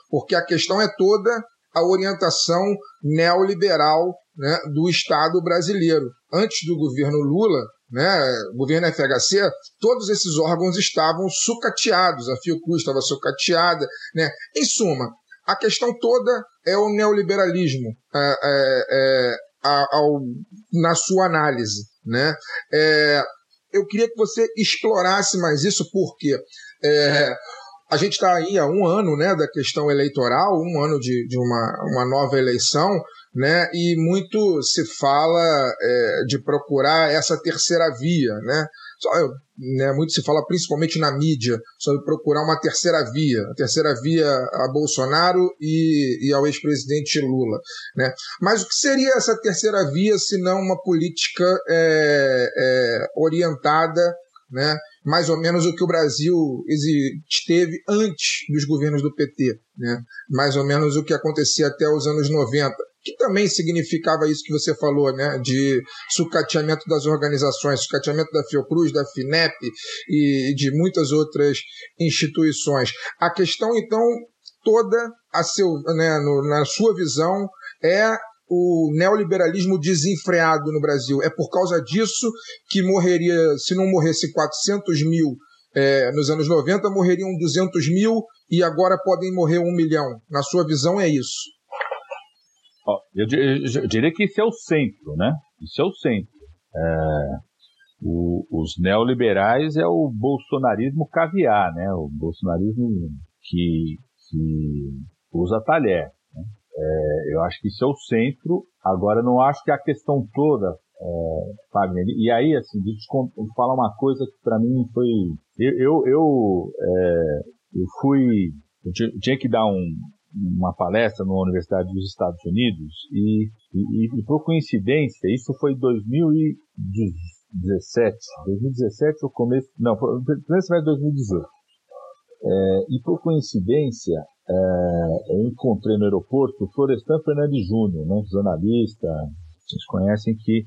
porque a questão é toda a orientação neoliberal né, do Estado brasileiro. Antes do governo Lula, né, governo FHC, todos esses órgãos estavam sucateados, a Fiocruz estava sucateada. Né? Em suma, a questão toda é o neoliberalismo é, é, é, ao, na sua análise. Né? É, eu queria que você explorasse mais isso, porque é, a gente está aí há um ano né, da questão eleitoral, um ano de, de uma, uma nova eleição, né, e muito se fala é, de procurar essa terceira via, né, só, né, muito se fala principalmente na mídia sobre procurar uma terceira via, a terceira via a Bolsonaro e, e ao ex-presidente Lula. Né? Mas o que seria essa terceira via se não uma política é, é, orientada, né, mais ou menos o que o Brasil teve antes dos governos do PT, né? mais ou menos o que acontecia até os anos 90 que também significava isso que você falou, né, de sucateamento das organizações, sucateamento da Fiocruz, da FINEP e de muitas outras instituições. A questão, então, toda, a seu, né, no, na sua visão, é o neoliberalismo desenfreado no Brasil. É por causa disso que morreria, se não morresse 400 mil é, nos anos 90 morreriam 200 mil e agora podem morrer um milhão. Na sua visão, é isso? eu, diria que isso é o centro, né? Isso é o centro. É, o, os neoliberais é o bolsonarismo caviar, né? O bolsonarismo que, que usa talher. É, eu acho que isso é o centro. Agora, não acho que a questão toda, é, e aí, assim, deixa eu falar uma coisa que para mim foi. Eu, eu, eu, é, eu fui. Eu tinha que dar um, uma palestra numa universidade dos Estados Unidos e, e, e por coincidência, isso foi em 2017, 2017 ou começo, não, primeiro semestre de 2018. É, e por coincidência, é, eu encontrei no aeroporto o Florestan Fernandes Júnior, né, jornalista, vocês conhecem que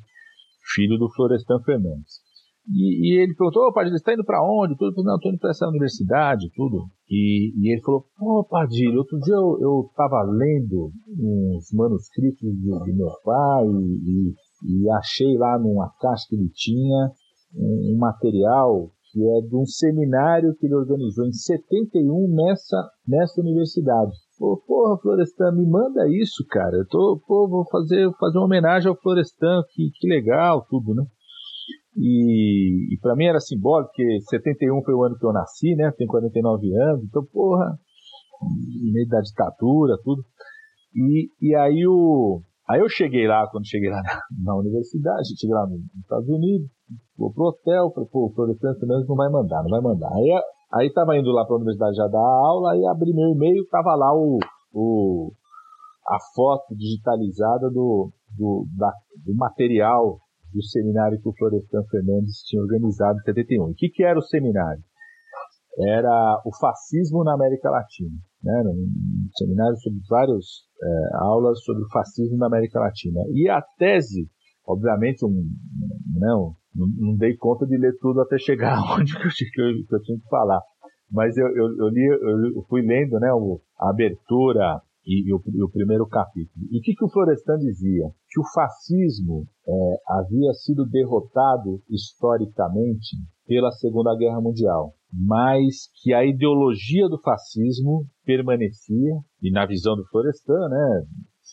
filho do Florestan Fernandes. E, e ele perguntou, ô Padilha, você está indo para onde? Tudo, não, estou indo para essa universidade, tudo. E, e ele falou, pô, Padilha, outro dia eu estava lendo uns manuscritos do, do meu pai e, e, achei lá numa caixa que ele tinha um, um material que é de um seminário que ele organizou em 71 nessa, nessa universidade. Pô, porra, Florestan, me manda isso, cara. Eu tô, pô, vou fazer, fazer uma homenagem ao Florestan, que, que legal, tudo, né? E, e para mim era simbólico, porque 71 foi o ano que eu nasci, né? Tenho 49 anos, então, porra, no meio da ditadura, tudo. E, e aí o. Aí eu cheguei lá, quando cheguei lá na, na universidade, cheguei lá nos Estados Unidos, vou pro hotel, falei, pô, o Florestan Fernandes não vai mandar, não vai mandar. Aí, aí tava indo lá pra universidade já dar aula, aí abri meu e-mail, tava lá o, o, a foto digitalizada do, do, da, do material do seminário que o Florestan Fernandes tinha organizado em 71. O que, que era o seminário? Era o fascismo na América Latina. Né? Um seminário sobre várias é, aulas sobre o fascismo na América Latina. E a tese, obviamente, um, não, não, dei conta de ler tudo até chegar onde que eu, que eu, que eu tinha que falar. Mas eu, eu, eu, li, eu fui lendo né, a abertura, e, e, o, e, o, primeiro capítulo. E o que, que o Florestan dizia? Que o fascismo é, havia sido derrotado historicamente pela Segunda Guerra Mundial, mas que a ideologia do fascismo permanecia, e na visão do Florestan, né,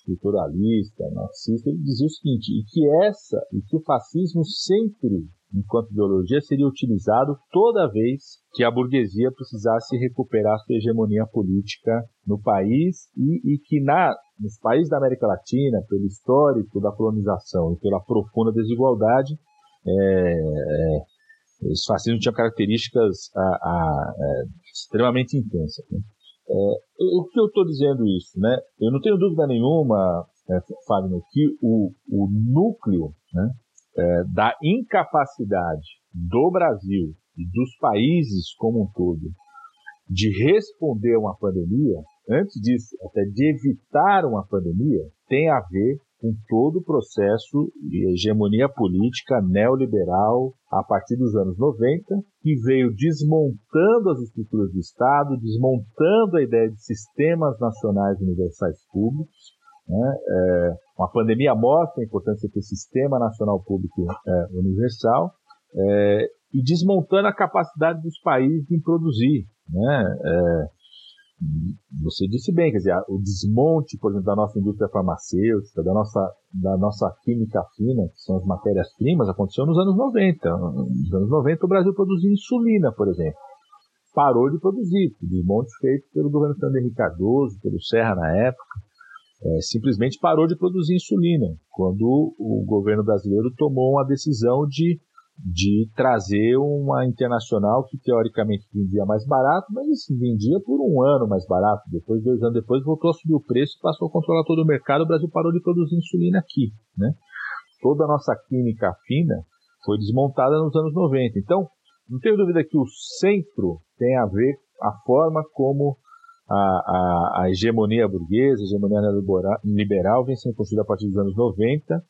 estruturalista, marxista, ele dizia o seguinte, e que essa, e que o fascismo sempre enquanto ideologia seria utilizado toda vez que a burguesia precisasse recuperar sua hegemonia política no país e, e que na, nos países da América Latina, pelo histórico da colonização e pela profunda desigualdade, é, é, os fascismos tinham características a, a, é, extremamente intensas. Né? É, o que eu estou dizendo isso? Né? Eu não tenho dúvida nenhuma, é, Fagner, que o, o núcleo né, é, da incapacidade do Brasil e dos países como um todo de responder a uma pandemia, antes disso, até de evitar uma pandemia, tem a ver com todo o processo de hegemonia política neoliberal a partir dos anos 90, que veio desmontando as estruturas do Estado, desmontando a ideia de sistemas nacionais universais públicos, né? É, uma pandemia mostra a importância do sistema nacional público é, universal é, e desmontando a capacidade dos países de produzir. Né? Você disse bem, quer dizer, o desmonte, por exemplo, da nossa indústria farmacêutica, da nossa, da nossa química fina, que são as matérias-primas, aconteceu nos anos 90. Nos anos 90 o Brasil produzia insulina, por exemplo. Parou de produzir, desmonte feito pelo governo Fernando Henrique Cardoso, pelo Serra na época é, simplesmente parou de produzir insulina, quando o governo brasileiro tomou uma decisão de, de trazer uma internacional que teoricamente vendia mais barato, mas assim, vendia por um ano mais barato. Depois, dois anos depois, voltou a subir o preço, passou a controlar todo o mercado, o Brasil parou de produzir insulina aqui. Né? Toda a nossa química fina foi desmontada nos anos 90. Então, não tenho dúvida que o centro tem a ver a forma como a, a, a hegemonia burguesa, a hegemonia liberal vem sendo construída a partir dos anos 90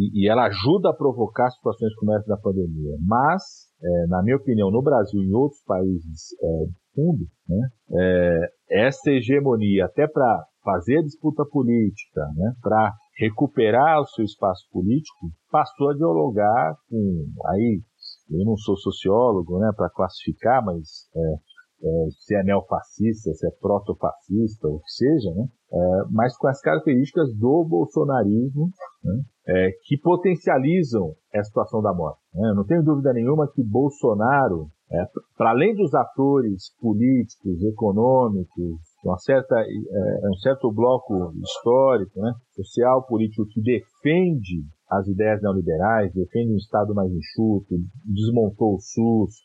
e, e ela ajuda a provocar situações como essa da pandemia. Mas, é, na minha opinião, no Brasil e em outros países é, do mundo, né, é, essa hegemonia, até para fazer a disputa política, né, para recuperar o seu espaço político, passou a dialogar com aí eu não sou sociólogo, né, para classificar, mas é, é, se é neofascista, se é protofascista, o que seja, né? É, mas com as características do bolsonarismo né? é, que potencializam a situação da morte. Né? Não tenho dúvida nenhuma que Bolsonaro, para além dos atores políticos, econômicos, uma certa, um certo bloco histórico, né? social, político que defende as ideias neoliberais, defende um Estado mais enxuto, desmontou o SUS,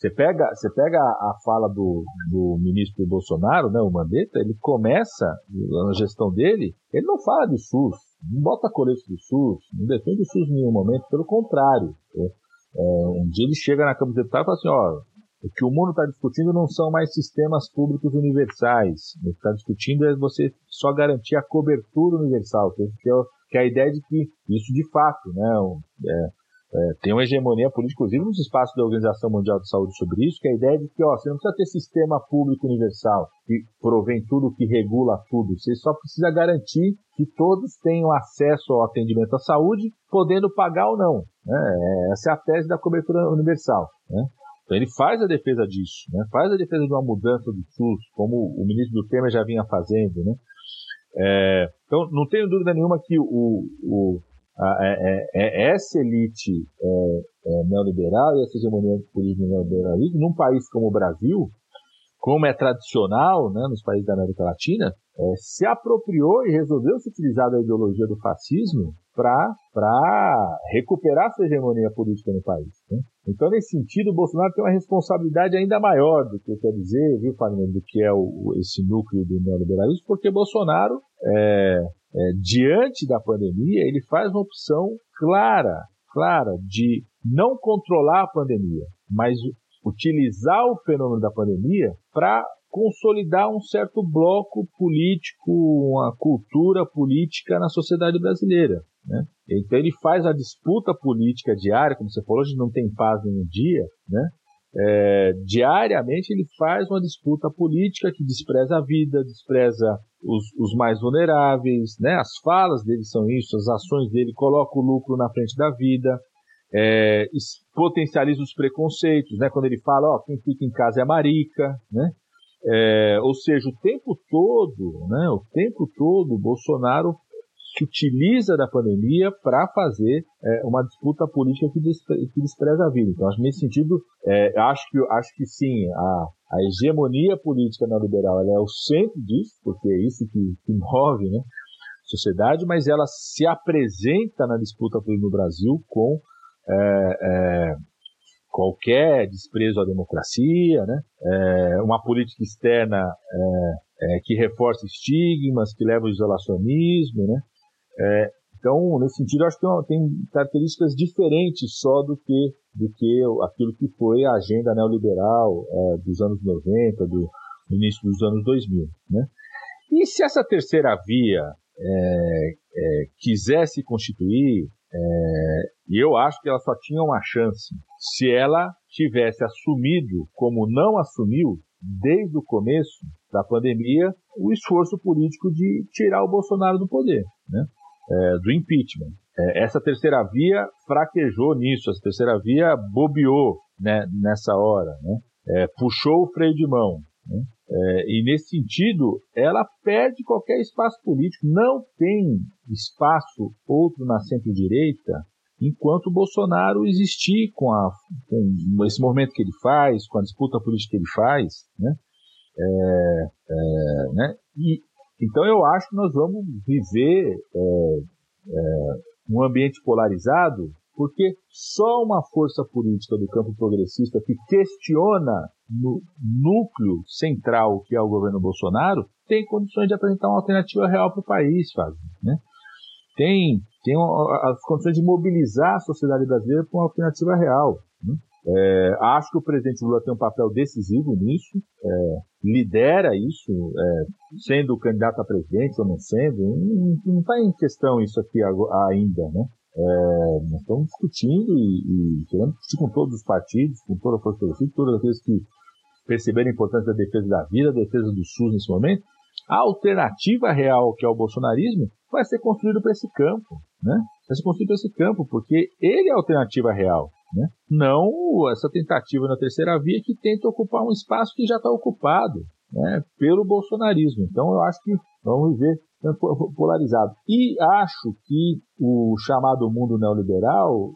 você pega, você pega a fala do, do ministro Bolsonaro, né, o Mandetta, ele começa, na gestão dele, ele não fala de SUS, não bota colete do SUS, não defende o SUS em nenhum momento, pelo contrário. Né? É, um dia ele chega na Câmara dos Deputados e fala assim, ó, o que o mundo está discutindo não são mais sistemas públicos universais. O que está discutindo é você só garantir a cobertura universal, que é, que é a ideia de que isso de fato, né, é, é, tem uma hegemonia política, inclusive nos espaços da Organização Mundial de Saúde sobre isso, que é a ideia de que ó, você não precisa ter sistema público universal que provém tudo, que regula tudo. Você só precisa garantir que todos tenham acesso ao atendimento à saúde, podendo pagar ou não. Né? É, essa é a tese da cobertura universal. Né? Então ele faz a defesa disso, né? faz a defesa de uma mudança do SUS, como o ministro do Temer já vinha fazendo. Né? É, então não tenho dúvida nenhuma que o, o é, é, é, essa elite neoliberal e essa hegemonia política neoliberalismo, num país como o Brasil, como é tradicional né, nos países da América Latina, é, se apropriou e resolveu se utilizar da ideologia do fascismo para recuperar sua hegemonia política no país. Né? Então, nesse sentido, o Bolsonaro tem uma responsabilidade ainda maior do que quer dizer, viu, Fernando, do que é o, esse núcleo do neoliberalismo, porque Bolsonaro é, é, diante da pandemia, ele faz uma opção clara, clara de não controlar a pandemia, mas utilizar o fenômeno da pandemia para consolidar um certo bloco político, uma cultura política na sociedade brasileira. Né? Então ele faz a disputa política diária, como você falou, a gente não tem paz nenhum dia, né? É, diariamente ele faz uma disputa política que despreza a vida, despreza os, os, mais vulneráveis, né? As falas dele são isso, as ações dele colocam o lucro na frente da vida, é, potencializa os preconceitos, né? Quando ele fala, ó, quem fica em casa é marica, né? É, ou seja, o tempo todo, né? O tempo todo, Bolsonaro se utiliza da pandemia para fazer é, uma disputa política que, despre, que, despreza a vida. Então, nesse sentido, é, acho que acho que sim, a, a hegemonia política neoliberal é o centro disso, porque é isso que, que move, né? sociedade, mas ela se apresenta na disputa política no Brasil com é, é, qualquer desprezo à democracia, né? É, uma política externa é, é, que reforça estigmas, que leva ao isolacionismo, né? É, então, nesse sentido, acho que tem características diferentes só do que, do que aquilo que foi a agenda neoliberal é, dos anos 90, do início dos anos 2000. Né? E se essa terceira via é, é, quisesse constituir, é, e eu acho que ela só tinha uma chance se ela tivesse assumido, como não assumiu, desde o começo da pandemia, o esforço político de tirar o Bolsonaro do poder. Né? É, do impeachment. É, essa terceira via fraquejou nisso, essa terceira via bobeou né, nessa hora, né? É, puxou o freio de mão. Né? É, e nesse sentido, ela perde qualquer espaço político. Não tem espaço outro na centro-direita enquanto o Bolsonaro existir com, a, com esse movimento que ele faz, com a disputa política que ele faz, né? É, é, né? E, então eu acho que nós vamos viver é, é, um ambiente polarizado porque só uma força política do campo progressista que questiona no núcleo central que é o governo Bolsonaro tem condições de apresentar uma alternativa real para o país, Fábio. Né? Tem, tem as condições de mobilizar a sociedade brasileira para uma alternativa real. É, acho que o presidente Lula tem um papel decisivo nisso, é, lidera isso, é, sendo candidato a presidente ou não sendo, não está em questão isso aqui ainda, né? É, nós estamos discutindo e, e querendo discutir com todos os partidos, com toda a força política, todas aqueles que perceberam a importância da defesa da vida, da defesa do SUS nesse momento. A alternativa real, que é o bolsonarismo, vai ser construído para esse campo, né? Vai ser construído para esse campo, porque ele é a alternativa real. Né? Não essa tentativa na terceira via que tenta ocupar um espaço que já está ocupado né, pelo bolsonarismo. Então eu acho que vamos viver polarizado. E acho que o chamado mundo neoliberal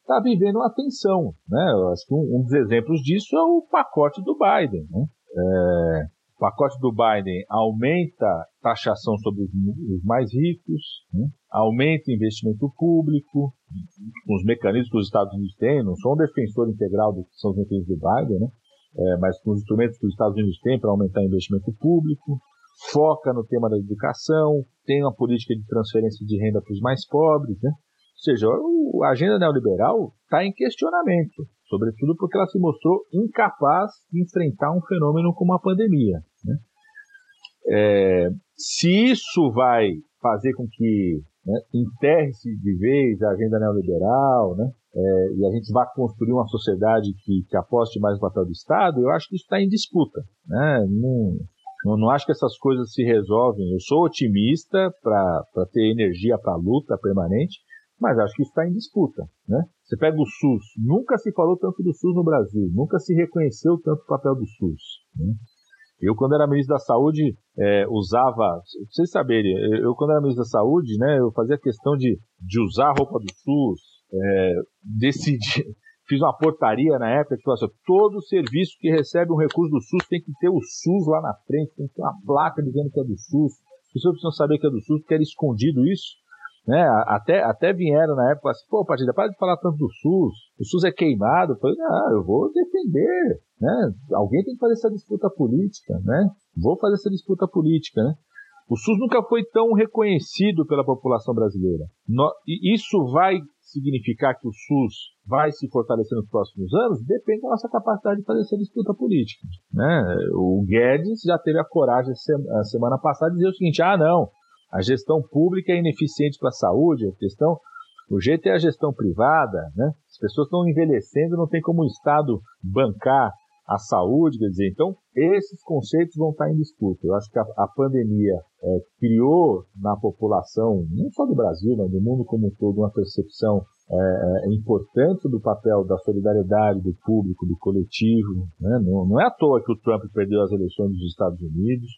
está é, vivendo uma tensão. Né? Eu acho que um, um, dos exemplos disso é o pacote do Biden. Né? É, o pacote do Biden aumenta taxação sobre os, mais ricos, né? aumenta investimento público, com os mecanismos que os Estados Unidos têm. Não sou um defensor integral do que são os mecanismos do Biden, né? É, mas com os instrumentos que os Estados Unidos têm para aumentar investimento público, foca no tema da educação, tem uma política de transferência de renda para os mais pobres, né? Ou seja, a agenda neoliberal está em questionamento, sobretudo porque ela se mostrou incapaz de enfrentar um fenômeno como a pandemia. Né? É, se isso vai fazer com que né, enterre-se de vez a agenda neoliberal, né, é, e a gente vá construir uma sociedade que, que aposte mais no papel do Estado, eu acho que isso está em disputa. Né? Não, não, acho que essas coisas se resolvem. Eu sou otimista para ter energia para a luta permanente, mas acho que isso está em disputa. Né? Você pega o SUS, nunca se falou tanto do SUS no Brasil, nunca se reconheceu tanto o papel do SUS. Né? Eu, quando era ministro da Saúde, é, usava, vocês saberem, eu, quando era ministro da Saúde, né, eu fazia questão de, de usar a roupa do SUS, é, decidi, fiz uma portaria na época que falava assim, todo serviço que recebe um recurso do SUS tem que ter o SUS lá na frente, tem que ter uma placa dizendo que é do SUS. As pessoas precisam saber que é do SUS, porque era escondido isso. Né? Até, até vieram na época assim, pô, Padilha, para de falar tanto do SUS, o SUS é queimado. Eu falei, não, eu vou defender, né? Alguém tem que fazer essa disputa política, né? Vou fazer essa disputa política, né? O SUS nunca foi tão reconhecido pela população brasileira. No, e isso vai significar que o SUS vai se fortalecer nos próximos anos? Depende da nossa capacidade de fazer essa disputa política. Né? O Guedes já teve a coragem semana passada de dizer o seguinte: ah, não, a gestão pública é ineficiente para a saúde, a questão, o jeito é a gestão privada, né? As pessoas estão envelhecendo, não tem como o Estado bancar a saúde, quer dizer, então esses conceitos vão estar em disputa. Eu acho que a, a pandemia é, criou na população, não só do Brasil, mas do mundo como um todo, uma percepção é, é, importante do papel da solidariedade do público, do coletivo. Né? Não, não, é à toa que o Trump perdeu as eleições dos Estados Unidos.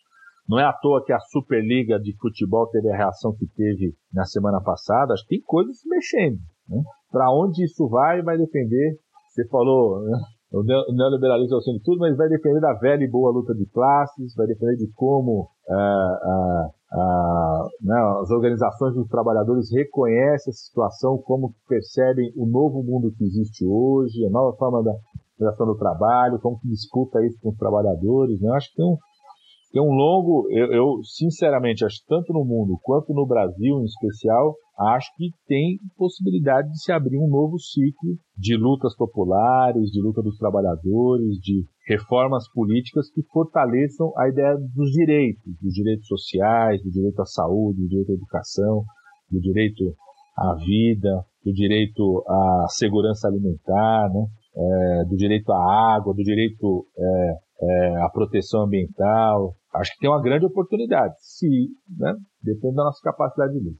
Não é à toa que a Superliga de Futebol teve a reação que teve na semana passada. Acho que tem coisas se mexendo. Né? Para onde isso vai, vai depender. Você falou, né? o neoliberalismo é o de tudo, mas vai depender da velha e boa luta de classes, vai depender de como ah, né, as organizações dos trabalhadores reconhecem a situação, como percebem o novo mundo que existe hoje, a nova forma da relação do trabalho, como que disputa isso com os trabalhadores. Né? Acho que tem um, tem um longo, eu, eu, sinceramente acho tanto no mundo quanto no Brasil em especial, acho que tem possibilidade de se abrir um novo ciclo de lutas populares, de luta dos trabalhadores, de reformas políticas que fortaleçam a ideia dos direitos, dos direitos sociais, do direito à saúde, do direito à educação, do direito à vida, do direito à segurança alimentar, né? É, do direito à água, do direito é, é, à proteção ambiental, acho que tem uma grande oportunidade, se, né, depende da nossa capacidade de luta.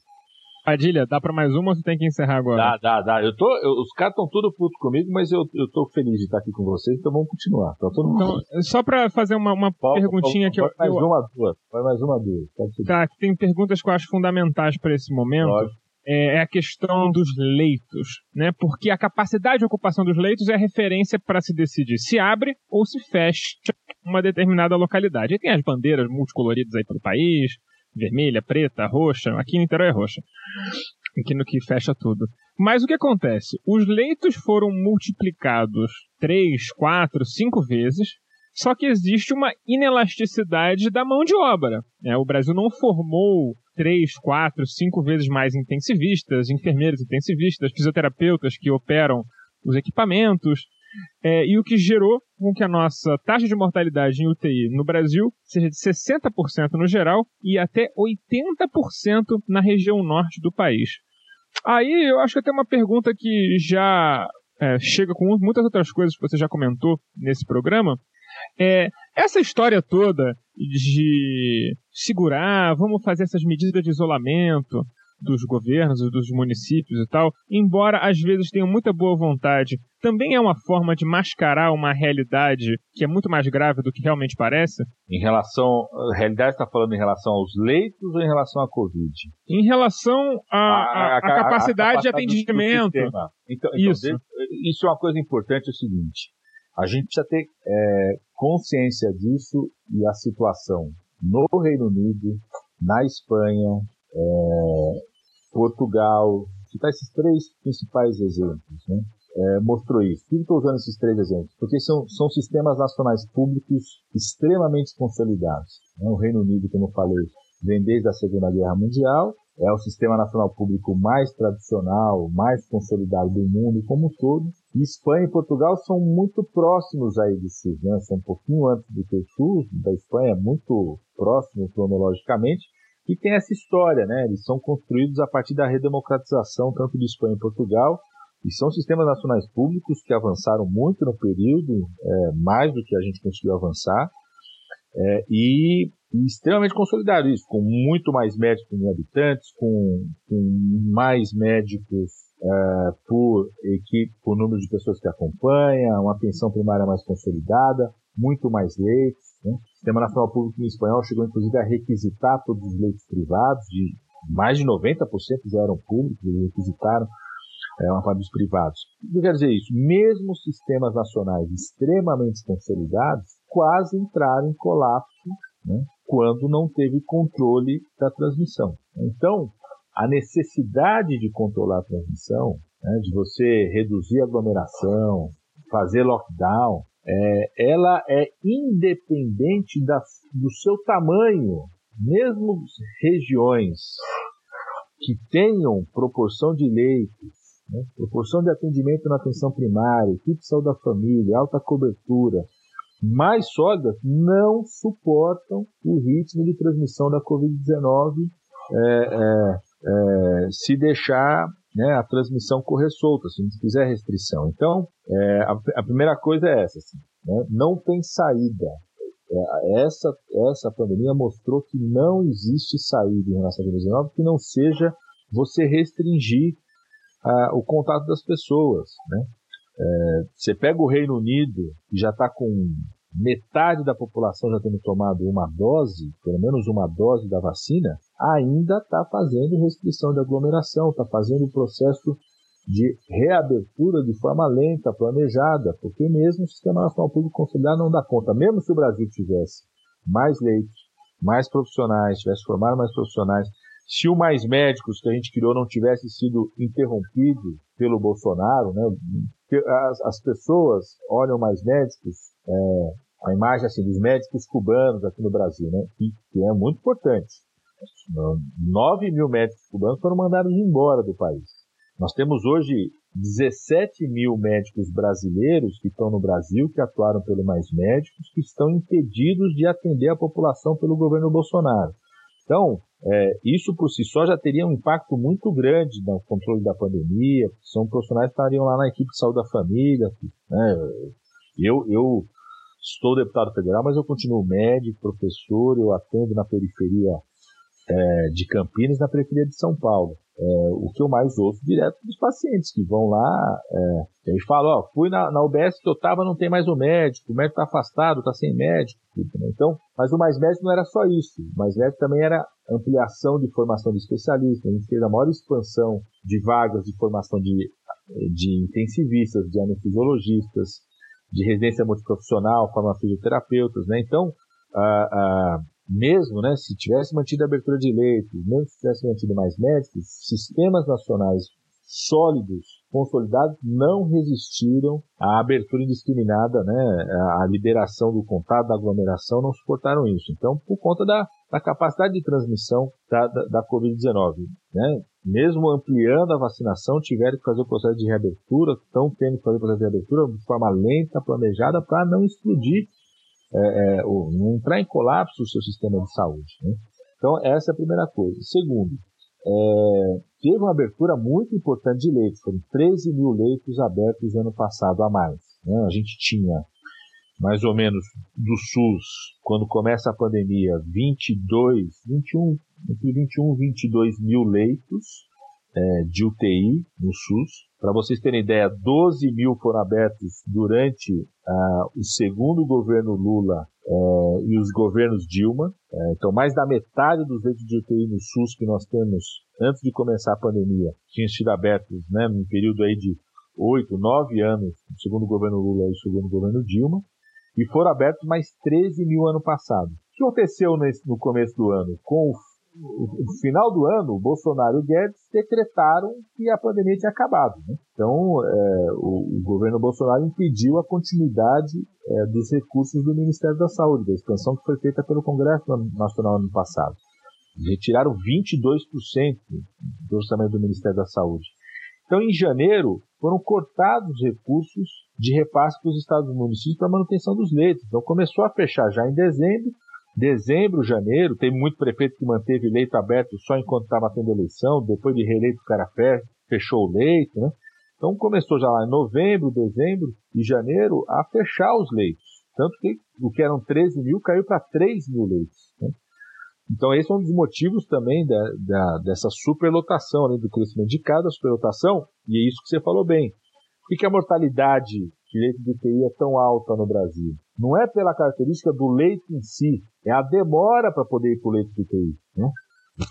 Padilha, dá para mais uma ou você tem que encerrar agora? Dá, dá, dá. Eu tô, eu, os caras estão tudo puto comigo, mas eu, eu tô feliz de estar aqui com vocês, então vamos continuar. Tá todo mundo... Então, só para fazer uma, uma perguntinha que eu. mais eu... uma, duas. Vai mais uma, duas. Tá, que tem perguntas que eu acho fundamentais para esse momento. Lógico. É, é a questão dos leitos, né? Porque a capacidade de ocupação dos leitos é a referência para se decidir se abre ou se fecha uma determinada localidade. E tem as bandeiras multicoloridas aí pelo país, vermelha, preta, roxa. Aqui em Niterói é roxa. Aqui no que fecha tudo. Mas o que acontece? Os leitos foram multiplicados três, quatro, cinco vezes. Só que existe uma inelasticidade da mão de obra. É, o Brasil não formou três, quatro, cinco vezes mais intensivistas, enfermeiros intensivistas, fisioterapeutas que operam os equipamentos, é, e o que gerou com que a nossa taxa de mortalidade em UTI no Brasil seja de 60% no geral e até 80% na região norte do país. Aí eu acho que tem uma pergunta que já é, chega com muitas outras coisas que você já comentou nesse programa. É, essa história toda de segurar, vamos fazer essas medidas de isolamento, dos governos, dos municípios e tal, embora às vezes tenham muita boa vontade, também é uma forma de mascarar uma realidade que é muito mais grave do que realmente parece? Em relação. A realidade está falando em relação aos leitos ou em relação à Covid? Em relação à capacidade, capacidade de atendimento. Então, então isso. isso é uma coisa importante, é o seguinte. A gente precisa ter é, consciência disso e a situação no Reino Unido, na Espanha, é, Portugal, citar esses três principais exemplos, né? É, mostrou isso. Por que estou usando esses três exemplos? Porque são, são sistemas nacionais públicos extremamente consolidados. Né? O Reino Unido, como eu falei, vem desde a Segunda Guerra Mundial, é o sistema nacional público mais tradicional, mais consolidado do mundo como um todo. E Espanha e Portugal são muito próximos aí do SUS, né? São um pouquinho antes do que o SUS, da Espanha, muito próximo cronologicamente, e tem essa história, né? Eles são construídos a partir da redemocratização tanto de Espanha e Portugal, e são sistemas nacionais públicos que avançaram muito no período, é, mais do que a gente conseguiu avançar, é, e, extremamente consolidado isso, com muito mais médicos por habitantes, com, com mais médicos é, por equipe, por número de pessoas que acompanham, uma atenção primária mais consolidada, muito mais leitos. Né? O Sistema Nacional Público em espanhol chegou inclusive a requisitar todos os leitos privados, de mais de 90% já eram públicos, eles requisitaram é, uma parte dos privados. O que quer dizer isso? Mesmo sistemas nacionais extremamente consolidados quase entraram em colapso né, quando não teve controle da transmissão. Então, a necessidade de controlar a transmissão, né, de você reduzir a aglomeração, fazer lockdown, é, ela é independente da, do seu tamanho. Mesmo regiões que tenham proporção de leitos, né, proporção de atendimento na atenção primária, equipe de saúde da família, alta cobertura, mais sólidas, não suportam o ritmo de transmissão da Covid-19 é, é, é, se deixar né, a transmissão correr solta, se não fizer restrição. Então, é, a, a, primeira coisa é essa, assim, né, não tem saída. É, essa, essa pandemia mostrou que não existe saída em relação à Covid-19 que não seja você restringir a, o contato das pessoas. Né? Você pega o Reino Unido, que já está com metade da população já tendo tomado uma dose, pelo menos uma dose da vacina, ainda está fazendo restrição de aglomeração, está fazendo o processo de reabertura de forma lenta, planejada, porque mesmo o Sistema Nacional Público Consolidado não dá conta. Mesmo se o Brasil tivesse mais leitos, mais profissionais, tivesse formado mais profissionais, se o Mais Médicos que a gente criou não tivesse sido interrompido pelo Bolsonaro, né, as, as pessoas olham Mais Médicos, é, a imagem assim, dos médicos cubanos aqui no Brasil, né, que, que é muito importante. 9 mil médicos cubanos foram mandados embora do país. Nós temos hoje 17 mil médicos brasileiros que estão no Brasil, que atuaram pelo Mais Médicos, que estão impedidos de atender a população pelo governo Bolsonaro. Então, é, isso por si só já teria um impacto muito grande no controle da pandemia, são profissionais que estariam lá na equipe de saúde da família. Né? Eu, eu estou deputado federal, mas eu continuo médico, professor, eu atendo na periferia é, de Campinas, na periferia de São Paulo. É, o que eu mais ouço direto dos pacientes que vão lá, é, eles falam, ó, fui na, na UBS que eu estava, não tem mais o médico, o médico está afastado, está sem médico. Então, mas o Mais Médico não era só isso. O Mais Médico também era ampliação de formação de especialistas. A gente fez a maior expansão de vagas de formação de, de intensivistas, de anestesiologistas, de residência multiprofissional, farmacoterapeutas, né? Então, a, a mesmo né, se tivesse mantido a abertura de leitos, mesmo se tivesse mantido mais médicos, sistemas nacionais sólidos, consolidados, não resistiram à abertura indiscriminada, né, à liberação do contato, da aglomeração, não suportaram isso. Então, por conta da, da capacidade de transmissão da, da, da Covid-19, né, mesmo ampliando a vacinação, tiveram que fazer o processo de reabertura, estão tendo que fazer o processo de reabertura de forma lenta, planejada, para não explodir é, é, não entrar em colapso o seu sistema de saúde. Né? Então, essa é a primeira coisa. Segundo, é, teve uma abertura muito importante de leitos, foram 13 mil leitos abertos ano passado a mais. Né? A gente tinha mais ou menos do SUS, quando começa a pandemia, 22, 21 entre 21 e 22 mil leitos é, de UTI no SUS. Para vocês terem ideia, 12 mil foram abertos durante uh, o segundo governo Lula uh, e os governos Dilma. Uh, então, mais da metade dos leitos de UTI no SUS que nós temos antes de começar a pandemia tinham sido abertos né, num período aí de 8, 9 anos, no segundo governo Lula e segundo governo Dilma. E foram abertos mais 13 mil ano passado. O que aconteceu nesse, no começo do ano? Com o no final do ano, Bolsonaro e Guedes decretaram que a pandemia tinha acabado. Né? Então, é, o, o, governo Bolsonaro impediu a continuidade é, dos recursos do Ministério da Saúde, da expansão que foi feita pelo Congresso Nacional ano passado. Retiraram 22% do orçamento do Ministério da Saúde. Então, em janeiro, foram cortados recursos de repasse para os estados e municípios para manutenção dos leitos. Então, começou a fechar já em dezembro, Dezembro, janeiro, tem muito prefeito que manteve leito aberto só enquanto estava tendo eleição, depois de reeleito o cara fechou o leito, né? Então começou já lá em novembro, dezembro e janeiro a fechar os leitos. Tanto que o que eram 13 mil caiu para 3 mil leitos. Né? Então esse é um dos motivos também da, da, dessa superlotação, né, do crescimento de cada superlotação, e é isso que você falou bem. Por que a mortalidade de leito de UTI é tão alta no Brasil? Não é pela característica do leito em si, é a demora para poder ir para o leito de UTI. Né?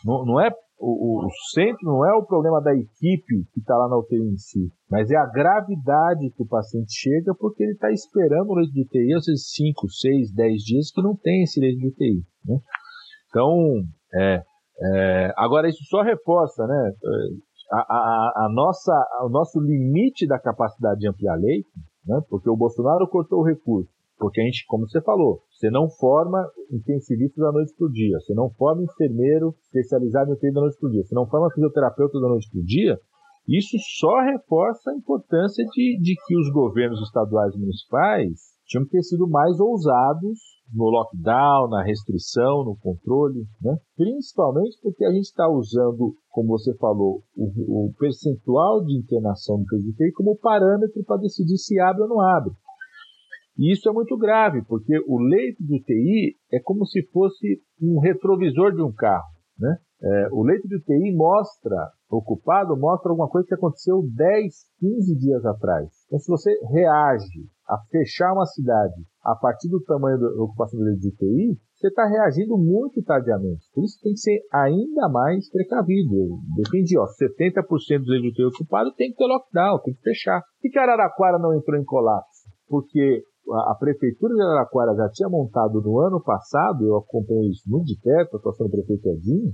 Não, não é o, o, centro não é o problema da equipe que está lá na UTI em si, mas é a gravidade que o paciente chega porque ele está esperando o leito de UTI, às vezes 5, 6, 10 dias que não tem esse leito de UTI. Né? Então, é, é, agora isso só reforça né, a, a, a nossa, o nosso limite da capacidade de ampliar leito, né, porque o Bolsonaro cortou o recurso. Porque a gente, como você falou, você não forma intensivistas da noite para o dia, você não forma enfermeiro especializado em UTI da noite para o dia, você não forma fisioterapeuta da noite para o dia. Isso só reforça a importância de, de que os governos estaduais e municipais tinham que ter sido mais ousados no lockdown, na restrição, no controle, né? principalmente porque a gente está usando, como você falou, o, o percentual de internação do PGT como parâmetro para decidir se abre ou não abre. E isso é muito grave, porque o leito de UTI é como se fosse um retrovisor de um carro. Né? É, o leito de UTI mostra, ocupado, mostra alguma coisa que aconteceu 10, 15 dias atrás. Então, se você reage a fechar uma cidade a partir do tamanho da ocupação do leito de UTI, você está reagindo muito tardiamente. Por isso tem que ser ainda mais precavido. Depende, ó, 70% dos leitos de UTI ocupados tem que ter lockdown, tem que fechar. Por que Araraquara não entrou em colapso? Porque a, Prefeitura de Araraquara já tinha montado no ano passado, eu acompanhei isso muito de perto, a atuação do prefeito Edinho,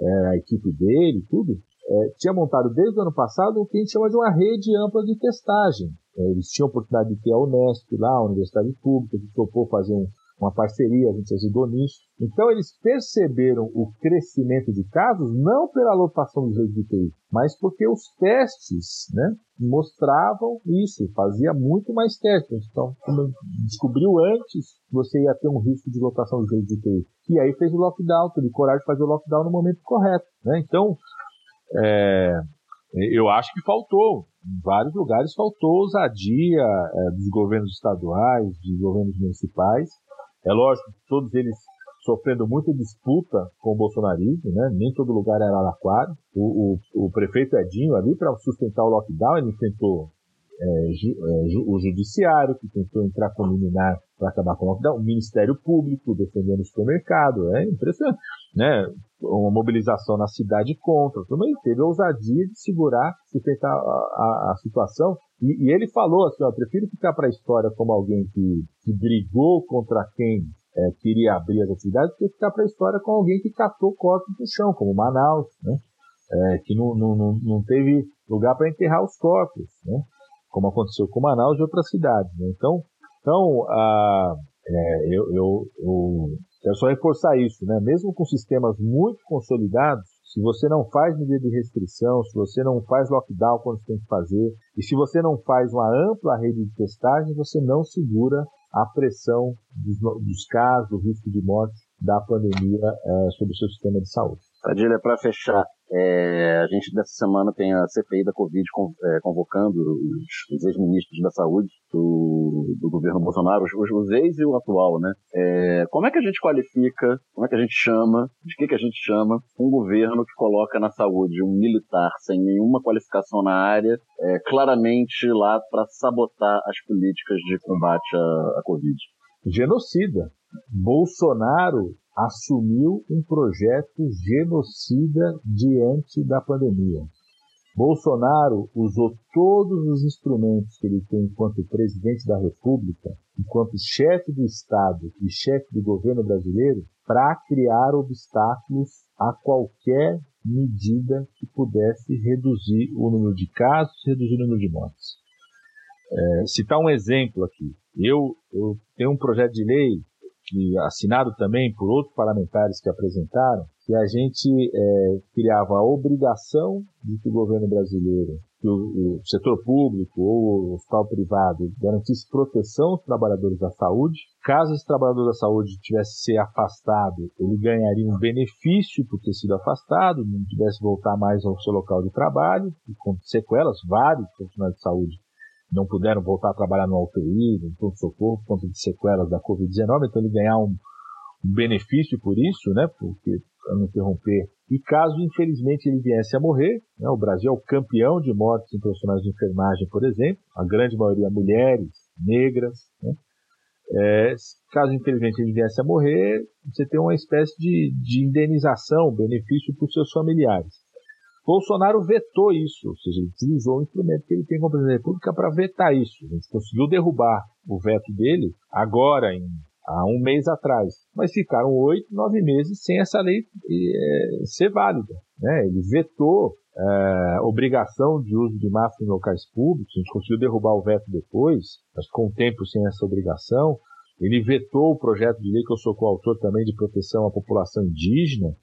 é, a equipe dele, tudo, é, tinha montado desde o ano passado o que a gente chama de uma rede ampla de testagem. É, eles tinham a oportunidade de ter a Unesp lá, a Universidade Pública, que topou fazer um, uma parceria, a gente ajudou nisso. Então eles perceberam o crescimento de casos não pela lotação dos leitos de UTI, mas porque os testes né, mostravam isso, fazia muito mais testes. Então, descobriu antes que você ia ter um risco de lotação dos leitos de UTI. E aí fez o lockdown, teve coragem de fazer o lockdown no momento correto. Né? Então, é, eu acho que faltou, em vários lugares faltou ousadia é, dos governos estaduais, dos governos municipais, é lógico que todos eles sofrendo muita disputa com o bolsonarismo, né? Nem todo lugar era Araraquara. O, o, o prefeito Edinho ali, para sustentar o lockdown, ele enfrentou é, ju, é, ju, o judiciário, que tentou entrar com liminar para acabar com o lockdown, o Ministério Público defendendo o supermercado, é impressionante, né? Uma mobilização na cidade contra, também teve a ousadia de segurar, sustentar a, a, a situação, e, e, ele falou assim, ó, prefiro ficar para a história como alguém que, que brigou contra quem é, queria abrir as atividades, do que ficar para a história com alguém que catou corpos no chão, como Manaus, né? É, que não, não, não teve lugar para enterrar os corpos, né? como aconteceu com Manaus e outras cidades. Né? Então, então a, é, eu, eu, eu quero só reforçar isso, né? mesmo com sistemas muito consolidados, se você não faz medida de restrição, se você não faz lockdown quando você tem que fazer, e se você não faz uma ampla rede de testagem, você não segura a pressão dos, dos casos, do risco de morte da pandemia é, sobre o seu sistema de saúde. Padilha, para fechar, É, a gente dessa semana tem a CPI da Covid é, convocando os, os ex-ministros da saúde do, do governo Bolsonaro, os, os, ex e o atual, né? É, como é que a gente qualifica, como é que a gente chama, de que, que a gente chama um governo que coloca na saúde um militar sem nenhuma qualificação na área, é, claramente lá para sabotar as políticas de combate à, à Covid? Genocida. Bolsonaro assumiu um projeto genocida diante da pandemia. Bolsonaro usou todos os instrumentos que ele tem enquanto presidente da República, enquanto chefe do Estado e chefe do governo brasileiro, para criar obstáculos a qualquer medida que pudesse reduzir o número de casos, reduzir o número de mortes. É, citar um exemplo aqui. Eu, eu tenho um projeto de lei que assinado também por outros parlamentares que apresentaram, que a gente é, criava a obrigação de que o governo brasileiro, que o, o, setor público ou o hospital privado garantisse proteção aos trabalhadores da saúde. Caso esse trabalhador da saúde tivesse ser afastado, ele ganharia um benefício por ter sido afastado, não tivesse voltar mais ao seu local de trabalho, com sequelas, vários profissionais de saúde não puderam voltar a trabalhar no UTI, no pronto-socorro, por conta de sequelas da Covid-19, então ele ganhar um, um, benefício por isso, né, porque, para não interromper, e caso infelizmente ele viesse a morrer, né, o Brasil é o campeão de mortes em profissionais de enfermagem, por exemplo, a grande maioria mulheres, negras, né, é, caso infelizmente ele viesse a morrer, você tem uma espécie de, de indenização, benefício para os seus familiares. Bolsonaro vetou isso, ou seja, ele utilizou o instrumento que ele tem como presidente da República para vetar isso. A gente conseguiu derrubar o veto dele agora, em, há um mês atrás. Mas ficaram oito, nove meses sem essa lei é, ser válida. Né? Ele vetou é, obrigação de uso de máscara em locais públicos, a gente conseguiu derrubar o veto depois, mas com o tempo sem essa obrigação. Ele vetou o projeto de lei que eu sou coautor também de proteção à população indígena.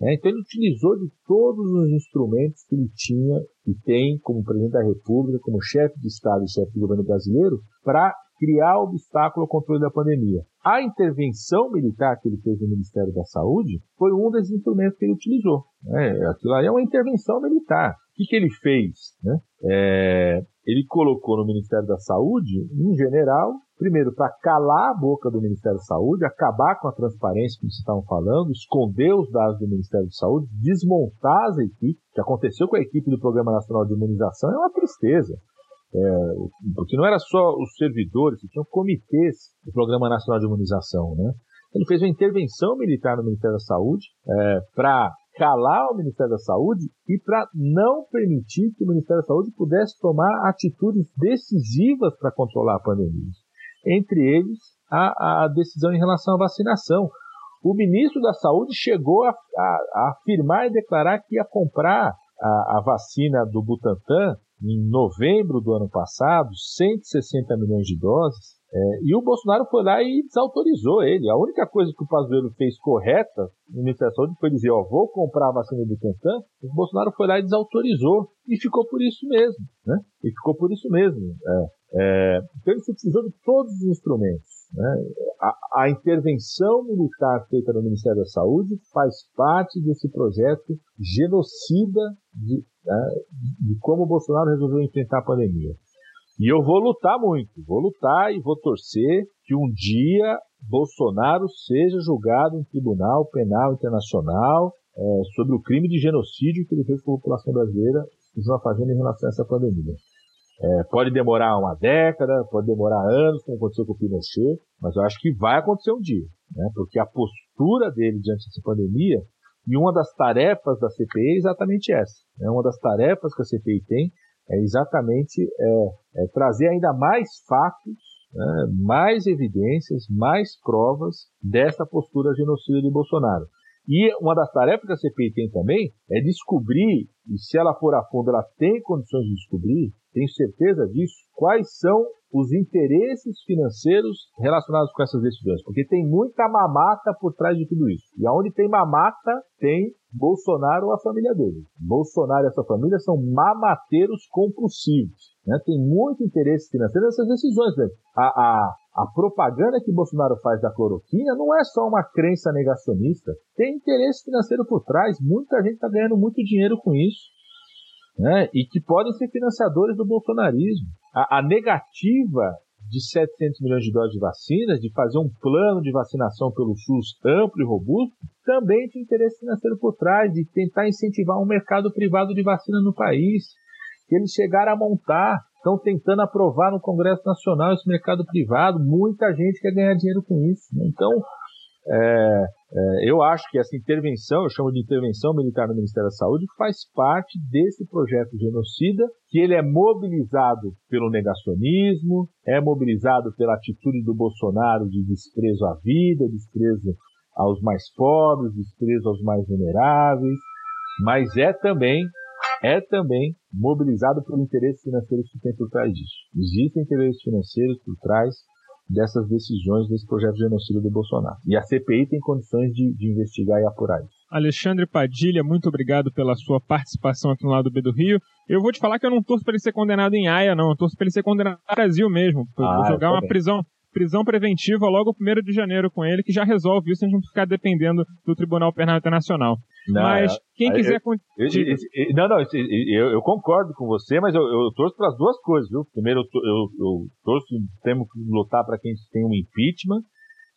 Né? Então ele utilizou de todos os instrumentos que ele tinha e tem como presidente da República, como chefe de Estado e chefe do governo brasileiro, para criar obstáculo ao controle da pandemia. A intervenção militar que ele fez no Ministério da Saúde foi um dos instrumentos que ele utilizou. Né? Aquilo aí é uma intervenção militar. O que, que ele fez? Né? É, ele colocou no Ministério da Saúde um general primeiro, para calar a boca do Ministério da Saúde, acabar com a transparência que vocês estavam falando, esconder os dados do Ministério da Saúde, desmontar as equipes, que aconteceu com a equipe do Programa Nacional de Imunização, é uma tristeza. É, porque não era só os servidores, tinham comitês do Programa Nacional de Imunização, né? Ele fez uma intervenção militar no Ministério da Saúde é, para calar o Ministério da Saúde e para não permitir que o Ministério da Saúde pudesse tomar atitudes decisivas para controlar a pandemia entre eles a, a decisão em relação à vacinação. O ministro da Saúde chegou a, a, a afirmar e declarar que ia comprar a, a, vacina do Butantan em novembro do ano passado, 160 milhões de doses, é, e o Bolsonaro foi lá e desautorizou ele. A única coisa que o Pazuello fez correta no Ministério da Saúde foi dizer, ó, vou comprar a vacina do Butantan, o Bolsonaro foi lá e desautorizou, e ficou por isso mesmo, né? E ficou por isso mesmo. É. É, então ele se utilizou de todos os instrumentos. Né? A, a, intervenção militar feita no Ministério da Saúde faz parte desse projeto genocida de, né, de como o Bolsonaro resolveu enfrentar a pandemia. E eu vou lutar muito, vou lutar e vou torcer que um dia Bolsonaro seja julgado em tribunal penal internacional é, sobre o crime de genocídio que ele fez com a população brasileira continua fazendo em relação a essa pandemia. É, pode demorar uma década, pode demorar anos, como aconteceu com o Pinochet, mas eu acho que vai acontecer um dia, né? porque a postura dele diante dessa pandemia, e uma das tarefas da CPI é exatamente essa. Né? Uma das tarefas que a CPI tem é exatamente é, é trazer ainda mais fatos, né? mais evidências, mais provas dessa postura genocida de Bolsonaro. E uma das tarefas que a CPI tem também é descobrir, e se ela for a fundo, ela tem condições de descobrir, tenho certeza disso, quais são os interesses financeiros relacionados com essas decisões, porque tem muita mamata por trás de tudo isso. E aonde tem mamata, tem Bolsonaro ou a família dele. Bolsonaro e essa família são mamateiros compulsivos. Né? Tem muito interesse financeiro nessas decisões. Né? A, a, A propaganda que Bolsonaro faz da cloroquina não é só uma crença negacionista, tem interesse financeiro por trás. Muita gente está ganhando muito dinheiro com isso. Né? E que podem ser financiadores do bolsonarismo. A, a negativa de 700 milhões de doses de vacinas, de fazer um plano de vacinação pelo SUS amplo e robusto, também tinha interesse financeiro por trás, de tentar incentivar um mercado privado de vacina no país, que eles chegaram a montar estão tentando aprovar no Congresso Nacional esse mercado privado. Muita gente quer ganhar dinheiro com isso. Né? Então, é, é, eu acho que essa intervenção, eu chamo de intervenção militar no Ministério da Saúde, faz parte desse projeto genocida, que ele é mobilizado pelo negacionismo, é mobilizado pela atitude do Bolsonaro de desprezo à vida, desprezo aos mais pobres, desprezo aos mais vulneráveis, mas é também é também mobilizado pelo interesse financeiro que tem por trás disso. Existem interesses financeiros por trás dessas decisões desse projeto genocida do Bolsonaro. E a CPI tem condições de, de, investigar e apurar isso. Alexandre Padilha, muito obrigado pela sua participação aqui no lado B do Rio. Eu vou te falar que eu não torço para ele ser condenado em Haia, não. Eu torço para ele ser condenado no Brasil mesmo. Ah, jogar uma prisão prisão preventiva logo 1 de janeiro com ele, que já resolve isso, a gente não ficar dependendo do Tribunal Penal Internacional. Não, mas quem quiser. Eu, eu, não, não, eu, eu, concordo com você, mas eu, eu torço para as duas coisas, viu? Primeiro, eu, eu torço, temos que lutar para que a gente tenha um impeachment,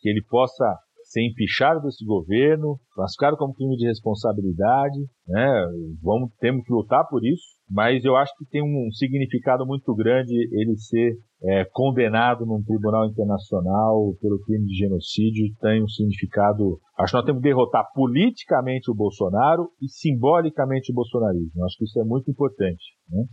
que ele possa ser empichado desse governo, classificado como crime de responsabilidade, né? Vamos, temos que lutar por isso, mas eu acho que tem um significado muito grande ele ser é, condenado num tribunal internacional pelo crime de genocídio, tem um significado. Acho que nós temos que derrotar politicamente o Bolsonaro e simbolicamente o bolsonarismo. Acho que isso é muito importante. Né?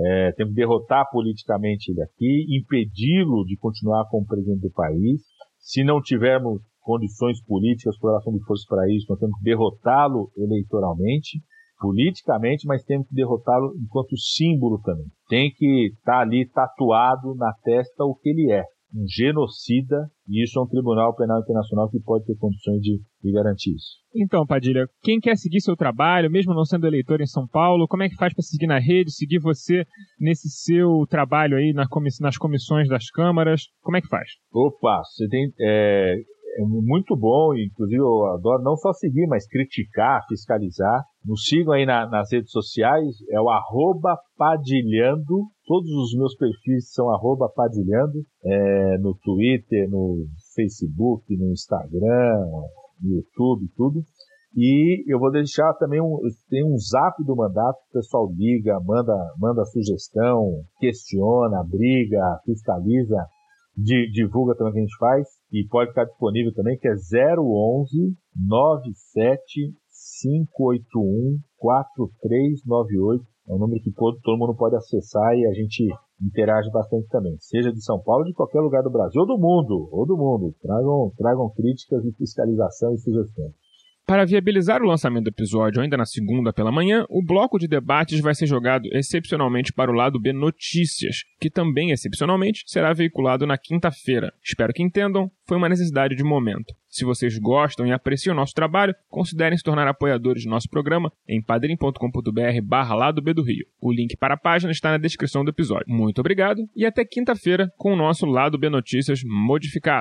É, temos que derrotar politicamente ele aqui, impedi-lo de continuar como presidente do país. Se não tivermos condições políticas, correlação de forças para isso, nós temos que derrotá-lo eleitoralmente, politicamente, mas temos que derrotá-lo enquanto símbolo também. Tem que estar tá ali tatuado na testa o que ele é, um genocida, e isso é um tribunal penal internacional que pode ter condições de, de, garantir isso. Então, Padilha, quem quer seguir seu trabalho, mesmo não sendo eleitor em São Paulo, como é que faz para seguir na rede, seguir você nesse seu trabalho aí nas comissões das câmaras? Como é que faz? Opa, você tem. É, é muito bom, inclusive eu adoro não só seguir, mas criticar, fiscalizar. Nos sigam aí na, nas redes sociais, é o arroba padilhando, todos os meus perfis são arroba padilhando, é, no Twitter, no Facebook, no Instagram, no YouTube, tudo. E eu vou deixar também um, tem um zap do mandato, o pessoal liga, manda, manda sugestão, questiona, briga, fiscaliza divulga também o que a gente faz e pode ficar disponível também, que é 011 97 581 4398. É um número que todo, todo mundo pode acessar e a gente interage bastante também. Seja de São Paulo, de qualquer lugar do Brasil, ou do mundo, ou do mundo. Tragam, tragam críticas e fiscalização e sugestões. Para viabilizar o lançamento do episódio ainda na segunda pela manhã, o bloco de debates vai ser jogado excepcionalmente para o lado B Notícias, que também excepcionalmente será veiculado na quinta-feira. Espero que entendam, foi uma necessidade de momento. Se vocês gostam e apreciam o nosso trabalho, considerem se tornar apoiadores do nosso programa em padrim.com.br barra lado B do Rio. O link para a página está na descrição do episódio. Muito obrigado e até quinta-feira com o nosso Lado B Notícias modificado.